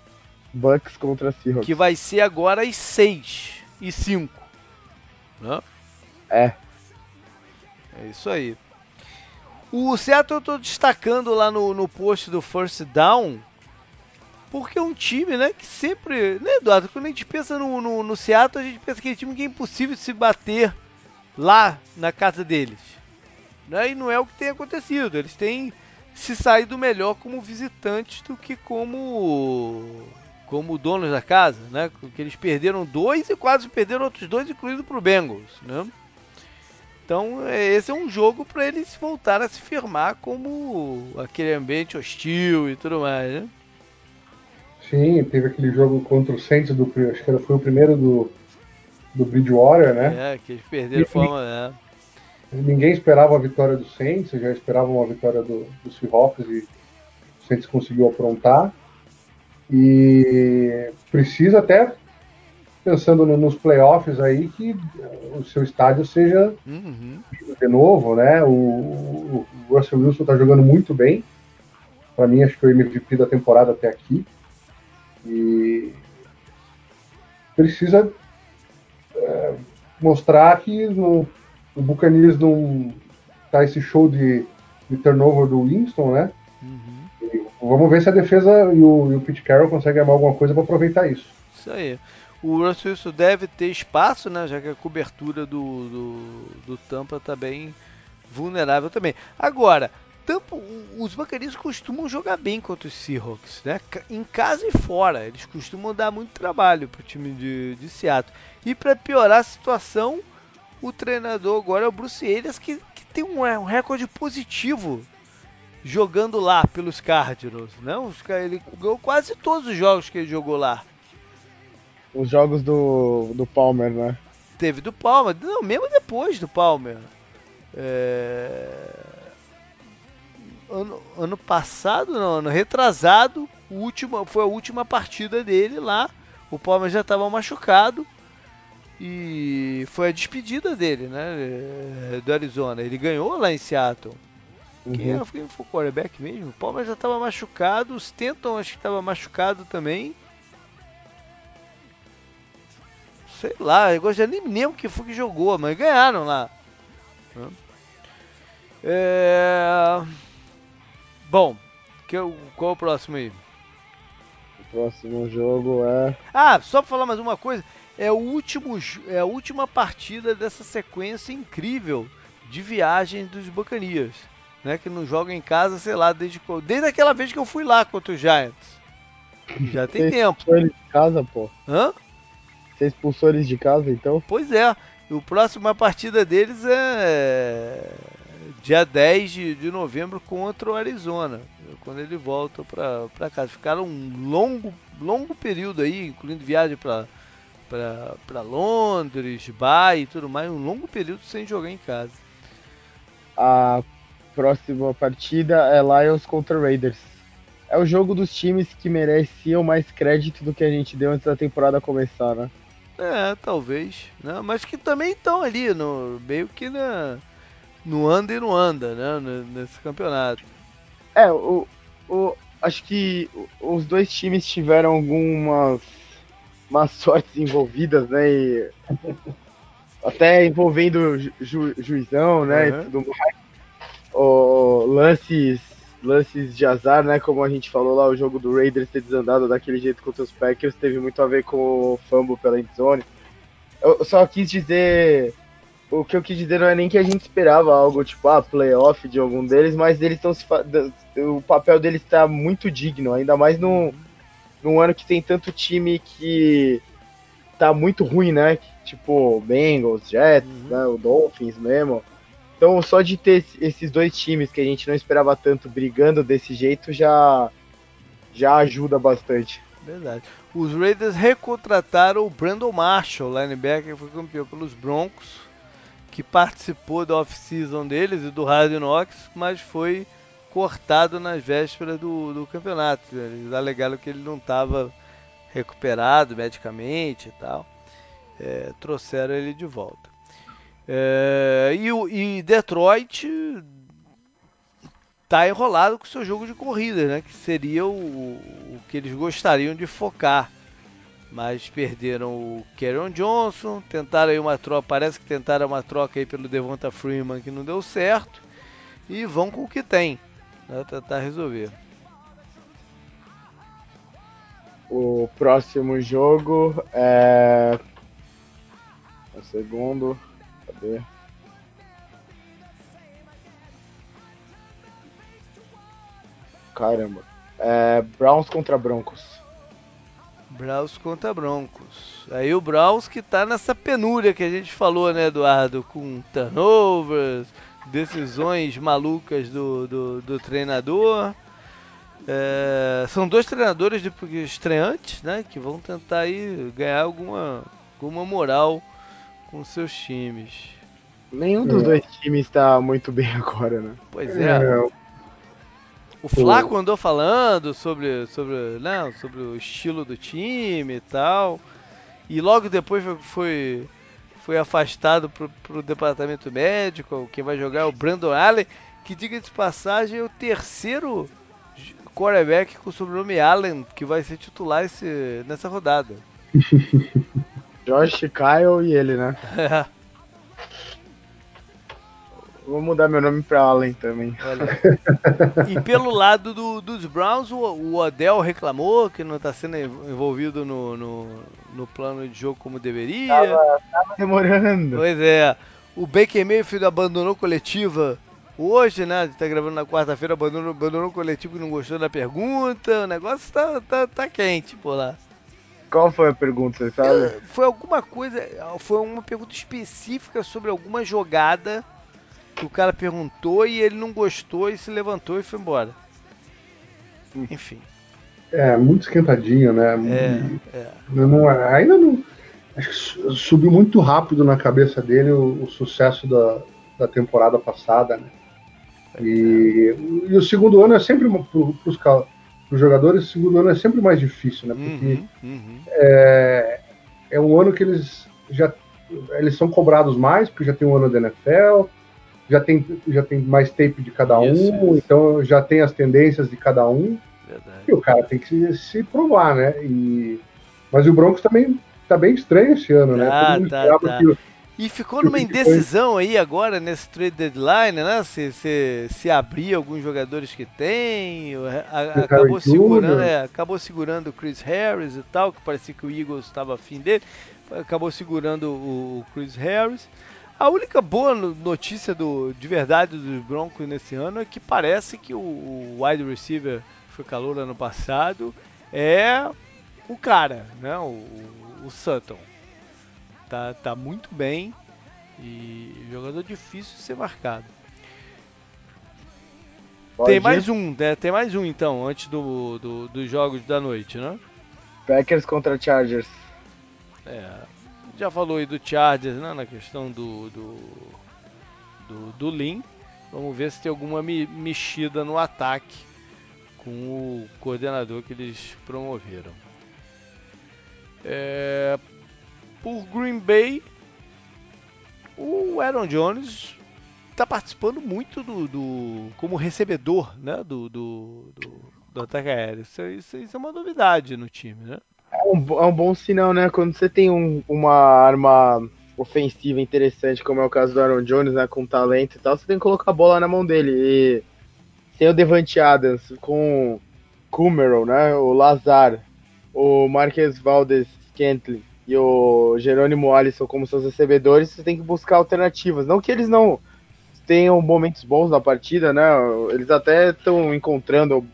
Bucks contra Seahawks. Que vai ser agora às 6 e 5. Né? É. É isso aí. O Seattle eu tô destacando lá no, no post do First Down, porque é um time, né, que sempre, né, Eduardo, quando a gente pensa no, no, no Seattle, a gente pensa que é um time que é impossível se bater lá na casa deles. Né, e não é o que tem acontecido. Eles têm se saído melhor como visitantes do que como como donos da casa, né? Porque eles perderam dois e quase perderam outros dois, incluindo para o Bengals, né? Então, é, esse é um jogo para eles voltar a se firmar como aquele ambiente hostil e tudo mais, né? Sim, teve aquele jogo contra o Saints, do, acho que foi o primeiro do, do Bridgewater, né? É, que eles perderam de forma. É. Ninguém esperava a vitória do Saints, já esperavam a vitória do, do Seahawks e o Saints conseguiu aprontar. E precisa até pensando no, nos playoffs aí que o seu estádio seja uhum. de novo, né? O, o, Russell Wilson está jogando muito bem. Para mim, acho que foi o MVP da temporada até aqui. E precisa é, mostrar que no, o Buccaneers não tá esse show de, de turnover do Winston, né? Uhum. vamos ver se a defesa e o, e o Pete Carroll conseguem armar alguma coisa para aproveitar isso. Isso aí. O Russell Wilson deve ter espaço, né? Já que a cobertura do, do, do Tampa está bem vulnerável também. Agora, Tampa, os Buccaneers costumam jogar bem contra os Seahawks, né? Em casa e fora. Eles costumam dar muito trabalho para o time de, de Seattle. E para piorar a situação, o treinador agora é o Bruce Arians, que, que tem um, um recorde positivo jogando lá pelos Cardinals. Né? Ele ganhou quase todos os jogos que ele jogou lá os jogos do, do Palmer, né? Teve do Palmer, não, mesmo depois do Palmer. É... Ano, ano passado, não, ano retrasado, último, foi a última partida dele lá. O Palmer já estava machucado e foi a despedida dele, né? É, do Arizona. Ele ganhou lá em Seattle. Uhum. Quem, era, quem foi o quarterback mesmo? O Palmer já estava machucado, o Stanton acho que estava machucado também. sei lá, eu já nem lembro que foi que jogou, mas ganharam lá. É... Bom, que, qual é o próximo aí? O próximo jogo é. Ah, só pra falar mais uma coisa. É, o último, é a última partida dessa sequência incrível de viagem dos Bacanias. Né, que não jogam em casa, sei lá, desde, desde aquela vez que eu fui lá contra os Giants. Já tem tempo. Ele de casa, pô. Hã? Você expulsou eles de casa, então? Pois é. O próxima partida deles é dia 10 de, de novembro contra o Arizona, quando ele volta para casa. Ficaram um longo, longo período aí, incluindo viagem para para Londres, Bahia e tudo mais, um longo período sem jogar em casa. A próxima partida é Lions contra Raiders. É o jogo dos times que mereciam mais crédito do que a gente deu antes da temporada começar, né? É, talvez, né? Mas que também estão ali no meio que na no anda e não anda, né? Nesse campeonato. É, o, o, acho que os dois times tiveram algumas umas sortes envolvidas, né? E até envolvendo ju, juizão, né? Uhum. E tudo mais. O, lances, lances de azar, né? Como a gente falou lá, o jogo do Raiders ter desandado daquele jeito contra os Packers teve muito a ver com o fumble pela endzone. Eu só quis dizer. O que eu quis dizer não é nem que a gente esperava algo tipo, ah, playoff de algum deles, mas eles estão se. O papel deles está muito digno, ainda mais num, num ano que tem tanto time que tá muito ruim, né? Tipo, Bengals, Jets, uhum. né? O Dolphins mesmo. Então, só de ter esses dois times que a gente não esperava tanto brigando desse jeito já já ajuda bastante. Verdade. Os Raiders recontrataram o Brandon Marshall, linebacker que foi campeão pelos Broncos, que participou da off-season deles e do Hard Knocks, mas foi cortado nas vésperas do, do campeonato. Eles alegaram que ele não estava recuperado medicamente e tal. É, trouxeram ele de volta. É, e, e Detroit está enrolado com o seu jogo de corrida, né? Que seria o, o, que eles gostariam de focar. Mas perderam o Kerryon Johnson, tentaram aí uma troca, parece que tentaram uma troca aí pelo Devonta Freeman que não deu certo. E vão com o que tem, né? Tentar resolver. O próximo jogo é. O segundo. Cadê? Caramba. É, Browns contra Broncos. Browns contra Broncos. Aí o Browns que tá nessa penúria que a gente falou, né, Eduardo? Com turnovers, decisões malucas do, do, do treinador. É, são dois treinadores de estreantes, né? Que vão tentar aí ganhar alguma, alguma moral com seus times. Nenhum dos é. dois times está muito bem [LAUGHS] agora, né? Pois é. é. O Flaco andou falando sobre, sobre, não, sobre o estilo do time e tal. E logo depois foi, foi afastado pro, pro departamento médico. Quem vai jogar é o Brandon Allen, que diga de passagem é o terceiro quarterback com o sobrenome Allen que vai ser titular esse, nessa rodada. [LAUGHS] Josh, Kyle e ele, né? É. [LAUGHS] Vou mudar meu nome pra Allen também. [LAUGHS] e pelo lado do, dos Browns, o, o Odell reclamou que não está sendo envolvido no, no, no, plano de jogo como deveria. Tava, tava demorando. Pois é. O Baker Mayfield abandonou coletiva hoje, né? A gente tá gravando na quarta-feira, abandonou, abandonou coletivo que não gostou da pergunta. O negócio tá, tá, tá quente por lá. Qual foi a pergunta, você sabe? Foi alguma coisa, foi uma pergunta específica sobre alguma jogada que o cara perguntou e ele não gostou e se levantou e foi embora. Hum. Enfim. É, muito esquentadinho, né? É, é. Não, ainda não. Acho que subiu muito rápido na cabeça dele o, o sucesso da, da temporada passada, né? E, e, o segundo ano é sempre para os jogadores, o segundo ano é sempre mais difícil, né? Porque uhum, uhum. É, é um ano que eles já eles são cobrados mais, porque já tem um ano da NFL, já tem, já tem mais tape de cada um, isso. então já tem as tendências de cada um. Verdade. E o cara tem que se, se provar, né? E, mas o Broncos também tá bem estranho esse ano, né? Todo mundo tá, tá. Que, e ficou numa indecisão aí agora nesse trade deadline, né? Se, se, se abrir alguns jogadores que tem, a, acabou segurando, é, acabou segurando o Chris Harris e tal, que parecia que o Eagles estava afim dele, acabou segurando o Chris Harris. A única boa notícia do, de verdade dos Broncos nesse ano é que parece que o, o wide receiver foi calor ano passado é o cara, né? O, o Sutton tá, tá muito bem e jogador difícil de ser marcado. Pode tem ir. mais um, né? Tem mais um então, antes do, do, dos jogos da noite, né? Packers contra Chargers. É, já falou aí do Chargers, né? Na questão do, do, do, do Lin. Vamos ver se tem alguma mexida no ataque com o coordenador que eles promoveram. É, por Green Bay, o Aaron Jones tá participando muito do, do como recebedor, né, do, do, do, do ataque aéreo. Isso, isso, isso, é uma novidade no time, né? É um, é um bom sinal, né? Quando você tem um, uma arma ofensiva interessante, como é o caso do Aaron Jones, né, com talento e tal, você tem que colocar a bola na mão dele. E sem o Devante Adams, com Kumerow, né, o Lazar, o Marques Valdes Scantling e o Jerônimo Alisson como seus recebedores, você tem que buscar alternativas. Não que eles não tenham momentos bons na partida, né? Eles até estão encontrando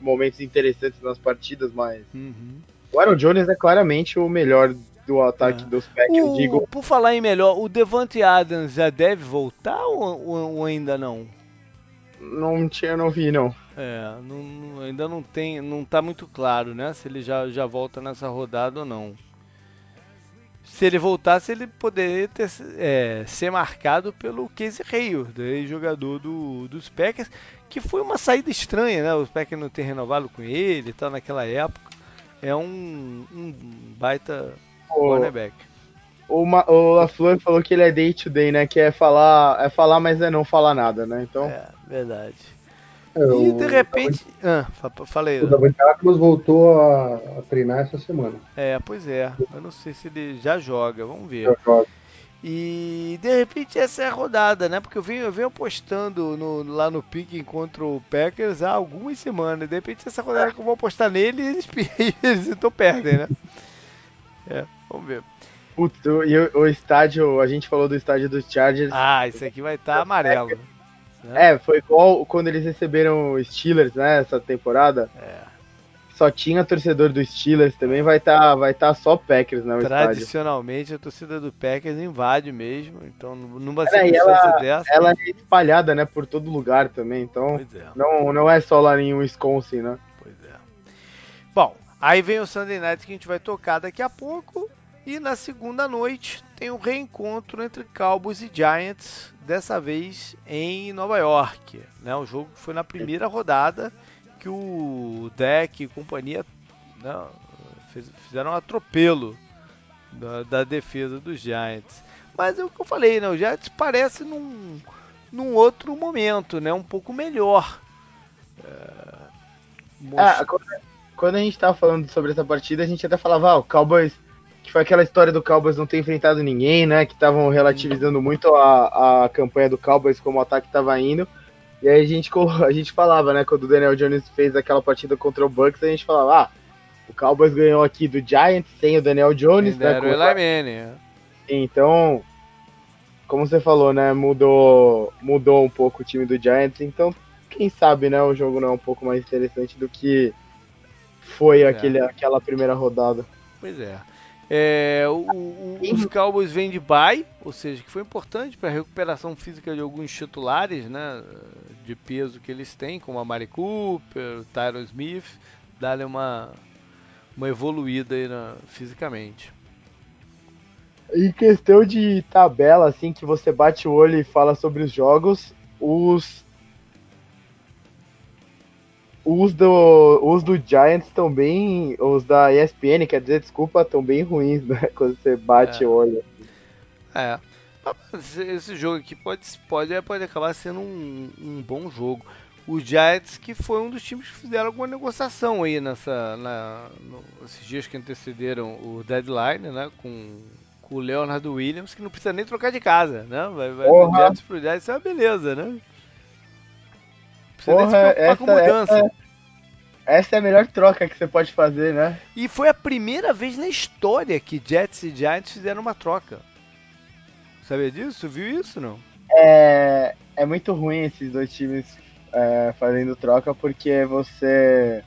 momentos interessantes nas partidas, mas uhum. O Aaron Jones é claramente o melhor do ataque é. dos Packers. Digo... Por falar em melhor, o Devante Adams já deve voltar ou, ou ainda não? Não tinha, não vi não. É, não, ainda não tem, não tá muito claro, né? Se ele já, já volta nessa rodada ou não se ele voltasse, ele poderia ter, é, ser marcado pelo Casey Hayward, jogador do, dos Packers, que foi uma saída estranha, né? Os Packers não ter renovado com ele e tal naquela época. É um, um baita o, cornerback. O, Ma, o LaFleur falou que ele é day to day, né? Que é falar, é falar, mas é não falar nada, né? Então... É, verdade. É, e de repente. Ah, falei. O Davante voltou a, a, treinar essa semana. É, pois é. Eu não sei se ele já joga, vamos ver. Já joga. E de repente essa é a rodada, né? Porque eu venho, eu venho apostando no, lá no pique contra o Packers há algumas semanas. De repente essa rodada que eu vou apostar nele eles, [LAUGHS] eles então perdem, né? É, vamos ver. Putz, e o, o, estádio, a gente falou do estádio dos Chargers. Ah, esse aqui vai estar tá amarelo. Né? É, foi igual quando eles receberam o Steelers, né, essa temporada. É. Só tinha torcedor do Steelers também, vai estar tá, vai tá só Packers, né? Tradicionalmente estádio. a torcida do Packers invade mesmo, então numa circunstância ela, dessa. Ela é espalhada, né, por todo lugar também, então é. não, não é só lá em Wisconsin, né? Pois é. Bom, aí vem o Sunday Night que a gente vai tocar daqui a pouco. E na segunda noite tem um reencontro entre Cowboys e Giants, dessa vez em Nova York. Né? O jogo foi na primeira rodada que o Deck e companhia né, fizeram um atropelo da, da, defesa dos Giants. Mas é o que eu falei, né? o Giants parece num, num outro momento, né? um pouco melhor. É, most... ah, quando, quando a gente estava falando sobre essa partida, a gente até falava, ah, o Cowboys que foi aquela história do Cowboys não ter enfrentado ninguém, né? Que estavam relativizando muito a, a campanha do Cowboys como o ataque estava indo. E aí a gente, [LAUGHS] a gente falava, né? Quando o Daniel Jones fez aquela partida contra o Bucks, a gente falava, ah, o Cowboys ganhou aqui do Giants sem o Daniel Jones, né? Era o Eli é. Então, como você falou, né? Mudou, mudou um pouco o time do Giants. Então, quem sabe, né? O jogo não é um pouco mais interessante do que foi é. aquele, aquela primeira rodada. Pois é. É, o, o, os Cowboys vêm de bye, ou seja, que foi importante para a recuperação física de alguns titulares né, de peso que eles têm, como a Mari Cooper, o Tyron Smith, dar uma, uma evoluída aí na, fisicamente. Em questão de tabela, assim, que você bate o olho e fala sobre os jogos, os os do, os do Giants estão bem. Os da ESPN, quer dizer, desculpa, estão bem ruins, né? [LAUGHS] Quando você bate é. o olho. É. Esse jogo aqui pode, pode, pode acabar sendo um, um bom jogo. O Giants, que foi um dos times que fizeram alguma negociação aí nessa, na, no, esses dias que antecederam o deadline, né? Com, com o Leonard Williams, que não precisa nem trocar de casa, né? Vai, vai Giants pro Giants, isso é uma beleza, né? Você Porra, essa, com mudança. Essa, essa, é a melhor troca que você pode fazer, né? E foi a primeira vez na história que Jets e Giants fizeram uma troca. Sabia disso? Viu isso não? É, é muito ruim esses dois times é, fazendo troca porque você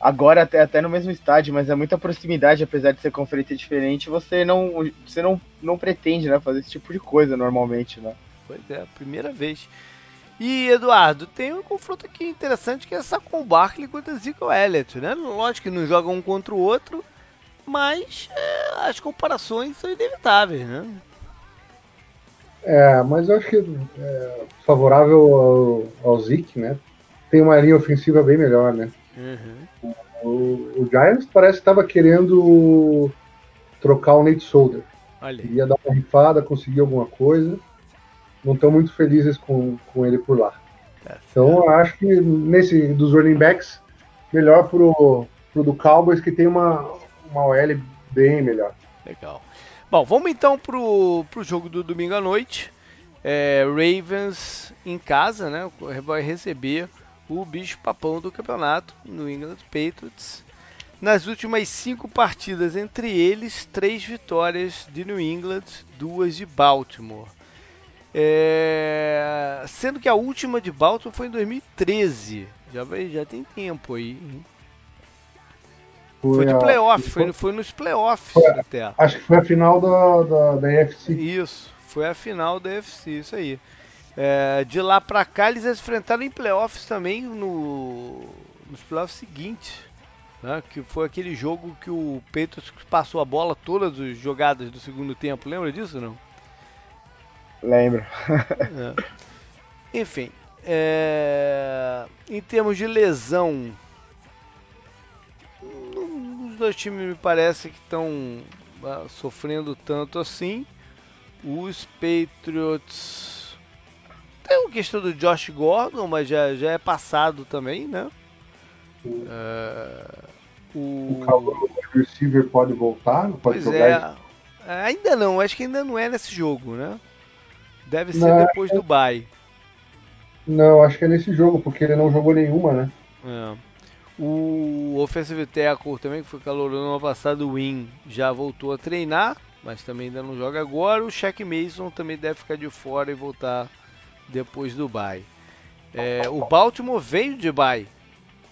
agora até, até no mesmo estádio, mas é muita proximidade, apesar de ser conferência diferente, você não você não, não pretende né, fazer esse tipo de coisa normalmente, né? Pois é, primeira vez. E, Eduardo, tem um confronto aqui interessante que é Saquon Barkley contra Zico Elliott, né? Lógico que não jogam um contra o outro, mas é, as comparações são inevitáveis, né? É, mas eu acho que é favorável ao, ao Zeke, né? Tem uma linha ofensiva bem melhor, né? Uhum. O, o, Giants parece que estava querendo trocar o Nate Solder. Olha. Queria dar uma rifada, conseguir alguma coisa. Não estão muito felizes com, com ele por lá. É, então, eu acho que nesse dos running backs, melhor pro, pro do Cowboys, que tem uma, uma OL bem melhor. Legal. Bom, vamos então pro, pro jogo do domingo à noite. É, Ravens em casa, né? Vai receber o bicho papão do campeonato, no England Patriots. Nas últimas cinco partidas entre eles, três vitórias de New England, duas de Baltimore. É... Sendo que a última de Baltimore foi em 2013. Já, já tem tempo aí. Foi, foi de playoff, foi, foi nos playoffs foi, até. Acho que foi a final da, da, da UFC. Isso, foi a final da UFC, isso aí. É, de lá pra cá eles enfrentaram em playoffs também no, nos playoffs seguintes. Né, que foi aquele jogo que o Patriots passou a bola todas as jogadas do segundo tempo. Lembra disso não? Lembro. é. Enfim, é... em termos de lesão, os dois times me parece que estão uh, sofrendo tanto assim. Os Patriots tem a questão do Josh Gordon, mas já, já é passado também, né? Uh, o o receiver pode voltar? Pode pois jogar é, ainda não, acho que ainda não é nesse jogo, né? Deve ser não, depois do bye. Não, acho que é nesse jogo, porque ele não jogou nenhuma, né? É. O Offensive Tackle também, que foi calor no ano passado, o Win, já voltou a treinar, mas também ainda não joga agora. O Shaq Mason também deve ficar de fora e voltar depois do bye. É, o Baltimore veio de bye,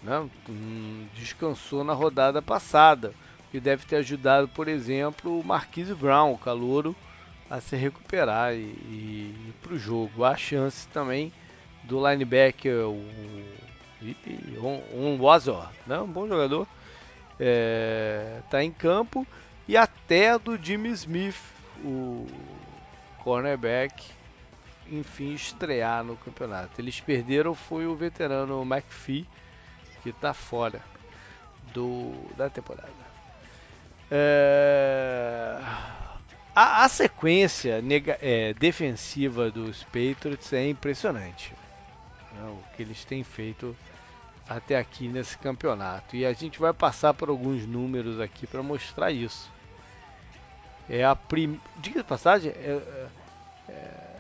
né? Hum, descansou na rodada passada, que deve ter ajudado, por exemplo, o Marquise Brown, o calouro, a se recuperar e, e ir para o jogo. Há chance também do linebacker, o um, né? um bom jogador, está é, em campo, e até do Jimmy Smith, o cornerback, enfim, estrear no campeonato. Eles perderam foi o veterano McPhee, que está fora do, da temporada. É... A, a sequência nega, é, defensiva dos Patriots é impressionante. Né, o que eles têm feito até aqui nesse campeonato. E a gente vai passar por alguns números aqui para mostrar isso. É a prim... Diga de passagem, é, é, é,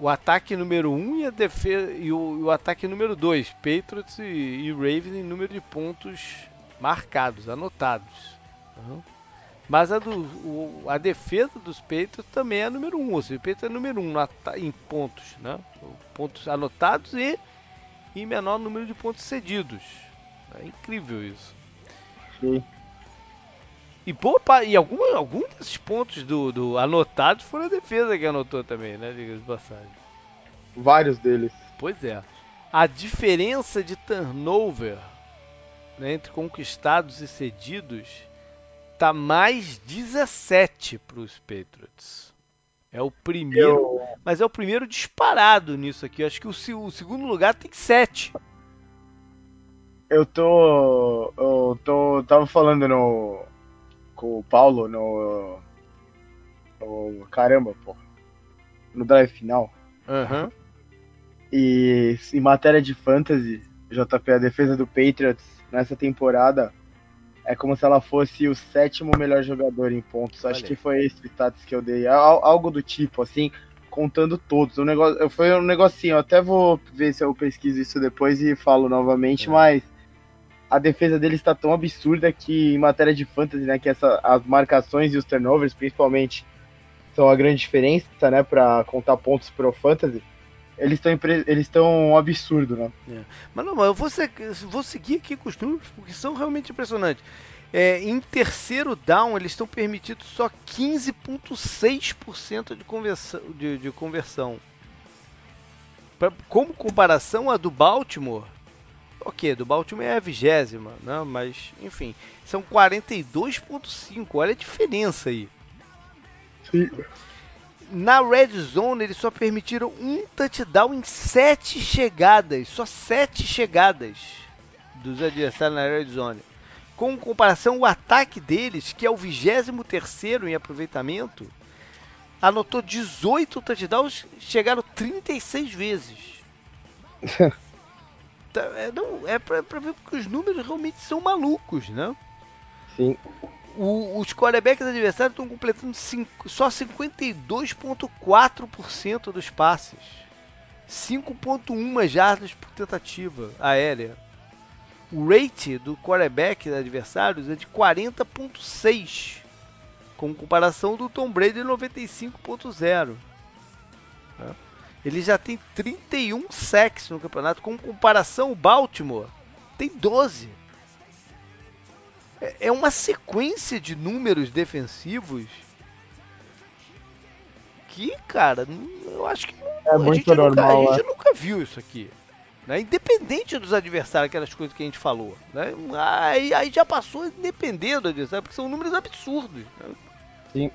o ataque número 1 um e, a defesa, e o, o ataque número 2, Patriots e, e Ravens em número de pontos marcados, anotados. Uhum. Mas a, do, o, a defesa dos Patriots também é número 1, um, ou seja, o Patriots é número 1 um em pontos, né? pontos anotados e em menor número de pontos cedidos. É incrível isso. Sim. E, boa, e algum, algum desses pontos do, do anotados foram a defesa que anotou também, né? Diga de passagem. Vários deles. Pois é. A diferença de turnover né, entre conquistados e cedidos tá mais 17 para os Patriots. É o primeiro, eu... mas é o primeiro disparado nisso aqui. Eu acho que o, o, segundo lugar tem 7. Eu tô, eu tô, tava falando no com o Paulo no, no caramba, pô, no drive final. Uhum. E em matéria de fantasy, JP, a defesa do Patriots nessa temporada é como se ela fosse o sétimo melhor jogador em pontos. Acho que foi esse o status que eu dei. Algo do tipo, assim, contando todos. O negócio, foi um negocinho, eu até vou ver se eu pesquiso isso depois e falo novamente, é. mas a defesa dele está tão absurda que em matéria de fantasy, né, que essa, as marcações e os turnovers, principalmente, são a grande diferença, né, para contar pontos pro fantasy eles estão eles estão um absurdo, né? É. Mas não, mas eu vou, vou seguir aqui com os números porque são realmente impressionantes. É, em terceiro down, eles estão permitidos só 15,6% de conversão. De, de conversão. Pra, como comparação, a do Baltimore. Ok, do Baltimore é a vigésima, né? mas enfim, são 42,5%. Olha a diferença aí. Sim. Na red zone, eles só permitiram um touchdown em sete chegadas. Só sete chegadas dos adversários na red zone. Com comparação, o ataque deles, que é o 23 em aproveitamento, anotou 18 touchdowns, chegaram 36 vezes. [LAUGHS] Tá, é, não, é pra, pra, ver porque os números realmente são malucos, né? Sim. O, os quarterbacks adversários estão completando cinco, só 52,4% dos passes. 5,1 jardas por tentativa aérea. O rate do quarterback adversários é de 40,6, com comparação do Tom Brady 95,0. Ele já tem 31 sacks no campeonato, com comparação o Baltimore tem 12. É, é uma sequência de números defensivos que, cara, eu acho que é a, muito gente normal, nunca, a gente é. nunca viu isso aqui. Né? Independente dos adversários, aquelas coisas que a gente falou. Né? Aí, aí já passou dependendo do adversário, porque são números absurdos. Né? Sim.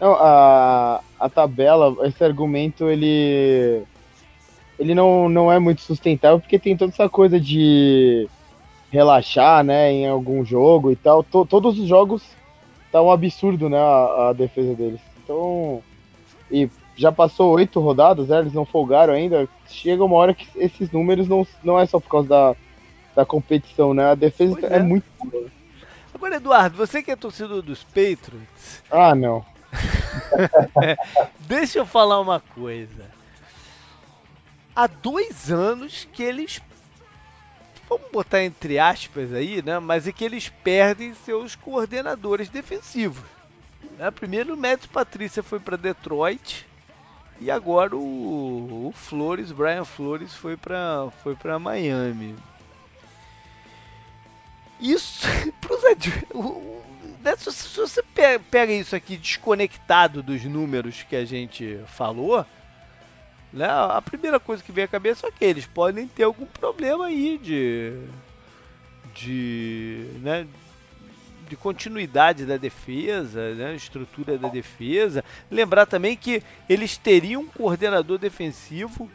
Não, a, a tabela, esse argumento, ele. Ele não, não é muito sustentável porque tem toda essa coisa de relaxar, né, em algum jogo e tal. T todos os jogos tá um absurdo, né, a, a, defesa deles. Então, e já passou oito rodadas, né, eles não folgaram ainda. Chega uma hora que esses números não, não é só por causa da, da competição, né, a defesa é. é. muito boa. Agora, Eduardo, você que é torcedor dos Patriots. Ah, não. [LAUGHS] Deixa eu falar uma coisa. Há dois anos que eles. Vamos botar entre aspas aí, né? Mas é que eles perdem seus coordenadores defensivos. Né? Primeiro o Matt Patrícia foi para Detroit. E agora o, o, Flores, Brian Flores, foi para foi para Miami. Isso [LAUGHS] para os né, se, você pega isso aqui desconectado dos números que a gente falou, né, a primeira coisa que vem à cabeça é que eles podem ter algum problema aí de. de. Né, de continuidade da defesa, né, estrutura da defesa. Lembrar também que eles teriam um coordenador defensivo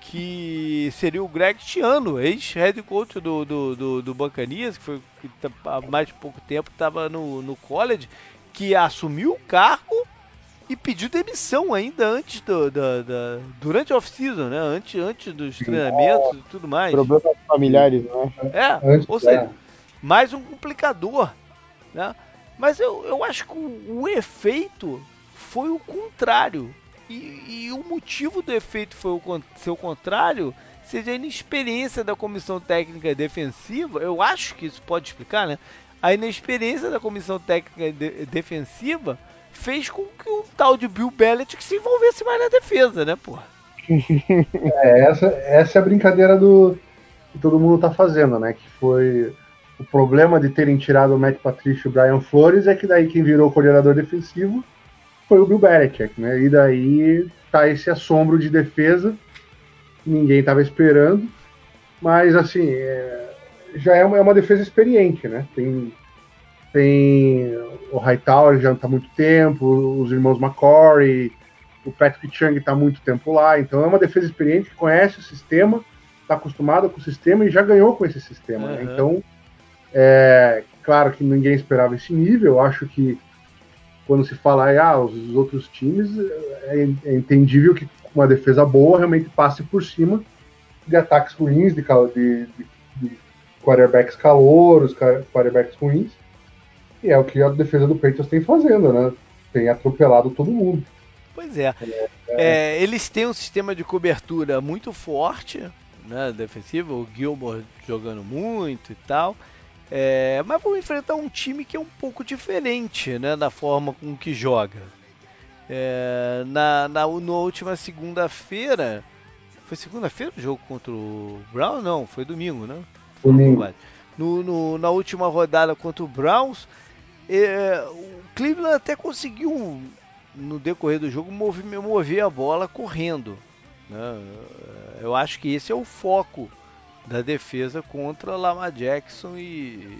que seria o Greg Tiano, ex-head coach do, do, do, do Bancanias, que foi que tá, há mais de pouco tempo estava no, no college, que assumiu o cargo e pediu demissão ainda antes do, do durante a off-season, né? Antes, antes dos treinamentos e tudo mais. Problemas familiares, né? É, antes, ou seja, é. mais um complicador, né? Mas eu, eu acho que o, o efeito foi o contrário. E, e, o motivo do efeito foi o seu contrário, seja a inexperiência da comissão técnica defensiva. Eu acho que isso pode explicar, né? A inexperiência da comissão técnica de, defensiva fez com que o tal de Bill Belichick se envolvesse mais na defesa, né, porra? [LAUGHS] É, essa, essa é a brincadeira do que todo mundo tá fazendo, né? Que foi o problema de terem tirado o Matt Patricia e o Brian Flores é que daí quem virou o coordenador defensivo foi o Bill Belichick, né? E daí tá esse assombro de defesa, ninguém estava esperando, mas assim, é, já é uma, é uma, defesa experiente, né? Tem, tem o Hightower já está há muito tempo, os irmãos McCory, o Patrick Chung está há muito tempo lá, então é uma defesa experiente que conhece o sistema, está acostumada com o sistema e já ganhou com esse sistema, uhum. né? Então, é, claro que ninguém esperava esse nível, eu acho que quando se fala ah, os outros times, é, é, entendível que uma defesa boa realmente passe por cima de ataques ruins, de, de, de, de quarterbacks calouros, quarterbacks ruins. E é o que a defesa do Patriots tem fazendo, né? Tem atropelado todo mundo. Pois é. é, é. eles têm um sistema de cobertura muito forte, né? Defensivo, o Gilmore jogando muito e tal. É, mas vão enfrentar um time que é um pouco diferente né, na forma com que joga. É, na, na, na última segunda-feira. Foi segunda-feira o jogo contra o Brown? Não, foi domingo, né? Domingo. No, no, na última rodada contra o Browns, é, o Cleveland até conseguiu, no decorrer do jogo, mover, mover a bola correndo. Né? Eu acho que esse é o foco da defesa contra Lamar Jackson e,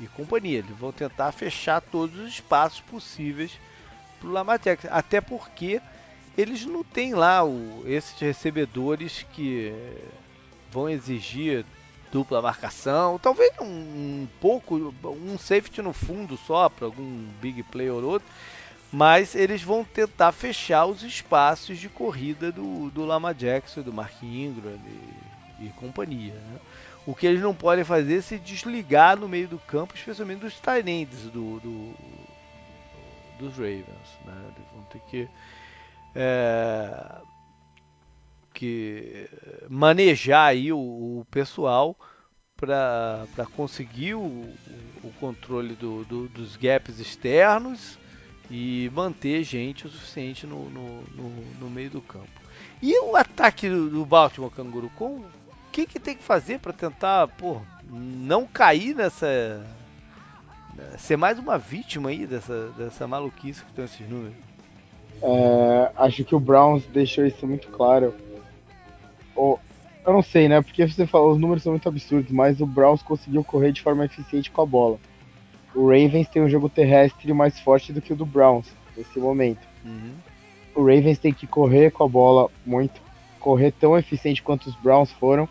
e companhia. Eles vão tentar fechar todos os espaços possíveis para o Lamar Jackson. Até porque eles não têm lá o, esses recebedores que vão exigir dupla marcação, talvez um, um pouco, um safety no fundo só para algum big play ou outro, mas eles vão tentar fechar os espaços de corrida do, do Lama Jackson, do Mark Ingram e, e companhia. Né? O que eles não podem fazer é se desligar no meio do campo, especialmente dos Tyrands do, do, dos Ravens. Né? Eles vão ter que, é, que manejar aí o, o pessoal para conseguir o, o controle do, do, dos gaps externos e manter gente o suficiente no, no, no, no meio do campo. E o ataque do, do Baltimore Canguru, com o que, que tem que fazer para tentar pô, não cair nessa. ser mais uma vítima aí dessa, dessa maluquice que tem esses números? É, acho que o Browns deixou isso muito claro. Eu não sei, né? Porque você falou, os números são muito absurdos, mas o Browns conseguiu correr de forma eficiente com a bola o Ravens tem um jogo terrestre mais forte do que o do Browns nesse momento. Uhum. O Ravens tem que correr com a bola muito, correr tão eficiente quanto os Browns foram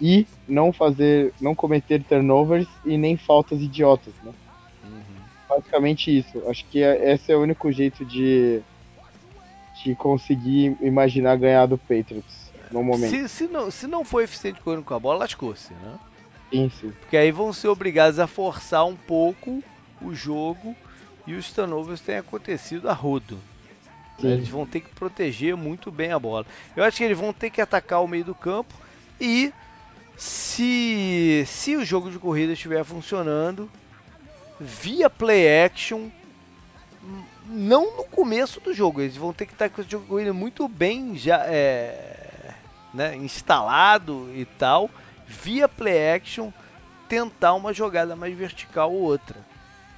e não fazer, não cometer turnovers e nem faltas idiotas, né? Uhum. Basicamente isso. Acho que é, esse é o único jeito de de conseguir imaginar ganhar do Patriots no momento. Se, se, não, se não for eficiente correndo com a bola, lascou-se, né? Isso. Porque aí vão ser obrigados a forçar um pouco o jogo e os turnovers têm acontecido a rodo. Sim. Eles vão ter que proteger muito bem a bola. Eu acho que eles vão ter que atacar o meio do campo e se, se o jogo de corrida estiver funcionando, via play action, não no começo do jogo, eles vão ter que estar com o jogo de corrida muito bem já é, né, instalado e tal via play action, tentar uma jogada mais vertical ou outra.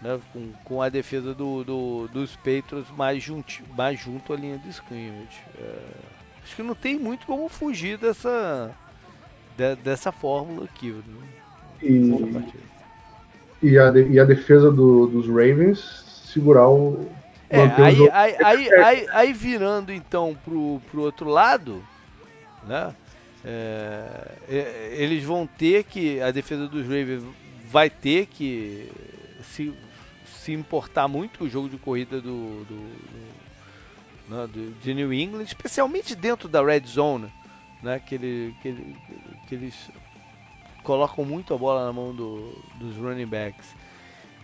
Né, com, com a defesa do, do, dos Patriots mais, junti, mais junto à linha de scrimmage. É, acho que não tem muito como fugir dessa, de, dessa fórmula aqui. Né? E, e, a, e a defesa do, dos Ravens segurar o. É, aí, aí, aí, aí, virando então pro, pro outro lado, né? É, é, eles vão ter que, a defesa dos Ravens vai ter que se, se importar muito o jogo de corrida do, do, do, né, do, de New England, especialmente dentro da red zone, né, que, ele, que, ele, que eles colocam muito a bola na mão do, dos running backs.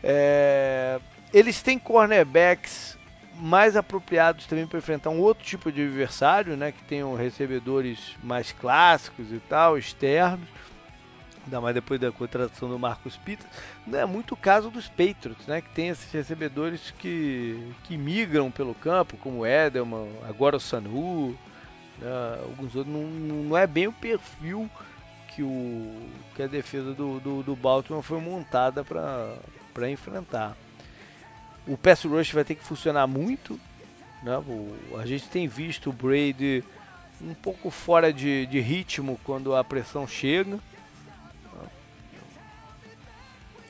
É, eles têm cornerbacks mais apropriados também para enfrentar um outro tipo de adversário, né, que tenham recebedores mais clássicos e tal, externos. Ainda mais depois da contratação do Marcos Peters. Não é muito o caso dos Patriots, né, que tem esses recebedores que, que migram pelo campo, como o Edelman, agora o Sanu, né, alguns outros. Não, não é bem o perfil que, o, que a defesa do, do, do Baltimore foi montada para enfrentar. O pass rush vai ter que funcionar muito. Né? O, a gente tem visto o Brady um pouco fora de, de ritmo quando a pressão chega.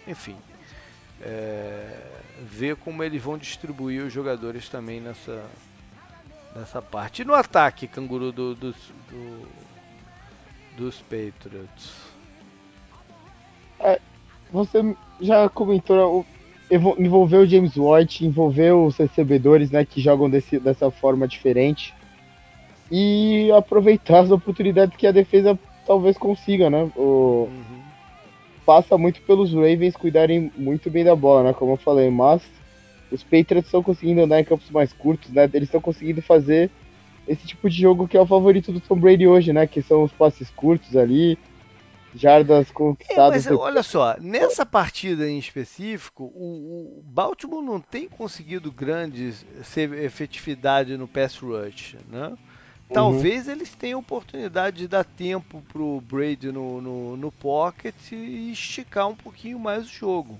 Enfim, é, ver como eles vão distribuir os jogadores também nessa, nessa parte. E no ataque, canguru do, do, do dos Patriots? É, você já comentou envolveu o James White, envolveu os recebedores, né, que jogam desse, dessa forma diferente e aproveitar as oportunidades que a defesa talvez consiga, né? O... Uhum. Passa muito pelos Ravens cuidarem muito bem da bola, né? Como eu falei, mas os Patriots estão conseguindo andar em campos mais curtos, né? Eles estão conseguindo fazer esse tipo de jogo que é o favorito do Tom Brady hoje, né? Que são os passes curtos ali, jardas conquistadas. É, mas olha só, nessa partida em específico, o, o, Baltimore não tem conseguido grandes efetividade no pass rush, né? Talvez uhum. eles tenham oportunidade de dar tempo pro Brady no, no, no pocket e esticar um pouquinho mais o jogo.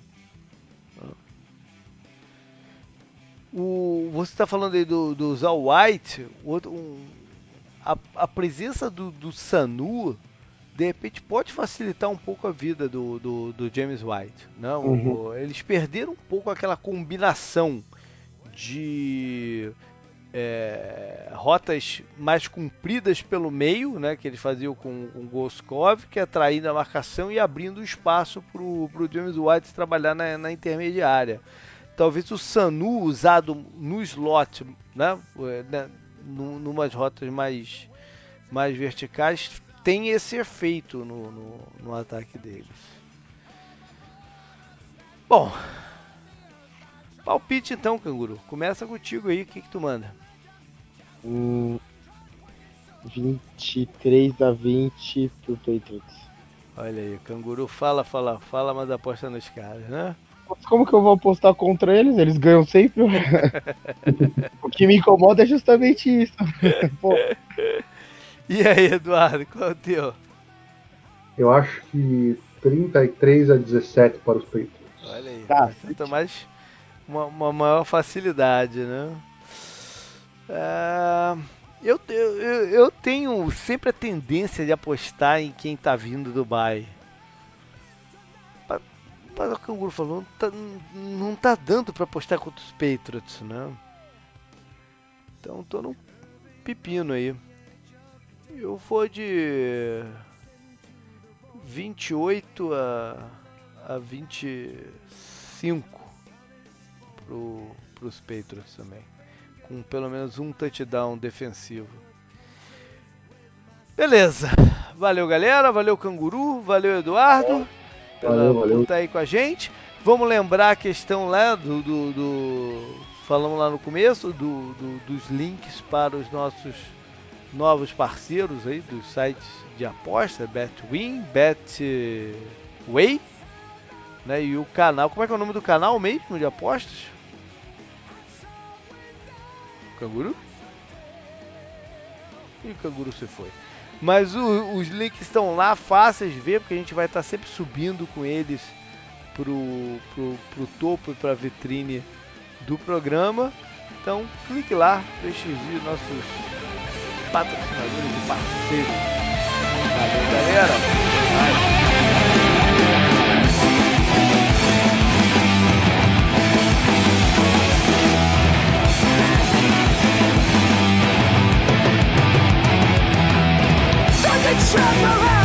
O, você está falando aí do, do Zal White, outro, um, a, a, presença do, do Sanu de repente pode facilitar um pouco a vida do, do, do James White. Não? Né? Uhum. Eles perderam um pouco aquela combinação de é, rotas mais compridas pelo meio, né, que eles faziam com, com o Goskov, que é atraindo a marcação e abrindo espaço para o James White trabalhar na, na intermediária. talvez o Sanu usado no slot, né, né numas rotas mais, mais verticais, tem esse efeito no, no, no ataque deles. Bom, palpite então, canguru. Começa contigo aí, o que, que tu manda? Hum, 23 a 20 pro Patriots. Olha aí, canguru fala, fala, fala, mas aposta nos caras, né? Como que eu vou apostar contra eles? Eles ganham sempre. [LAUGHS] o que me incomoda é justamente isso. [LAUGHS] Pô. E aí, Eduardo, qual é o teu? Eu acho que 33 a 17 para os Patriots. Olha aí, tá, tenta mais uma, uma, maior facilidade, né? É, eu, eu, eu tenho sempre a tendência de apostar em quem tá vindo do Dubai. Mas o Canguru falou, não tá, não tá dando para apostar contra os Patriots, né? Então tô num pepino aí. Eu vou de 28 a, a 25 pro, pros Patriots também. Com pelo menos um touchdown defensivo. Beleza. Valeu, galera. Valeu, Canguru. Valeu, Eduardo pela, valeu, valeu. por estar aí com a gente. Vamos lembrar a questão lá do, do, do falamos lá no começo do, do, dos links para os nossos novos parceiros aí dos sites de aposta, Betwin, Betway, né? E o canal, como é que é o nome do canal mesmo de apostas? Canguru? E o canguru se foi. Mas o, os links estão lá, fáceis de ver, porque a gente vai estar sempre subindo com eles pro, pro, pro topo e para vitrine do programa. Então clique lá, prestigie nossos patrocinadores e parceiros. Valeu, galera! tremble and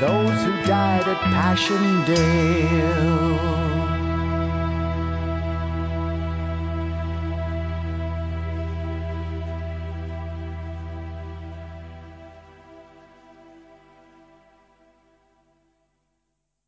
those who died at Passchendaele.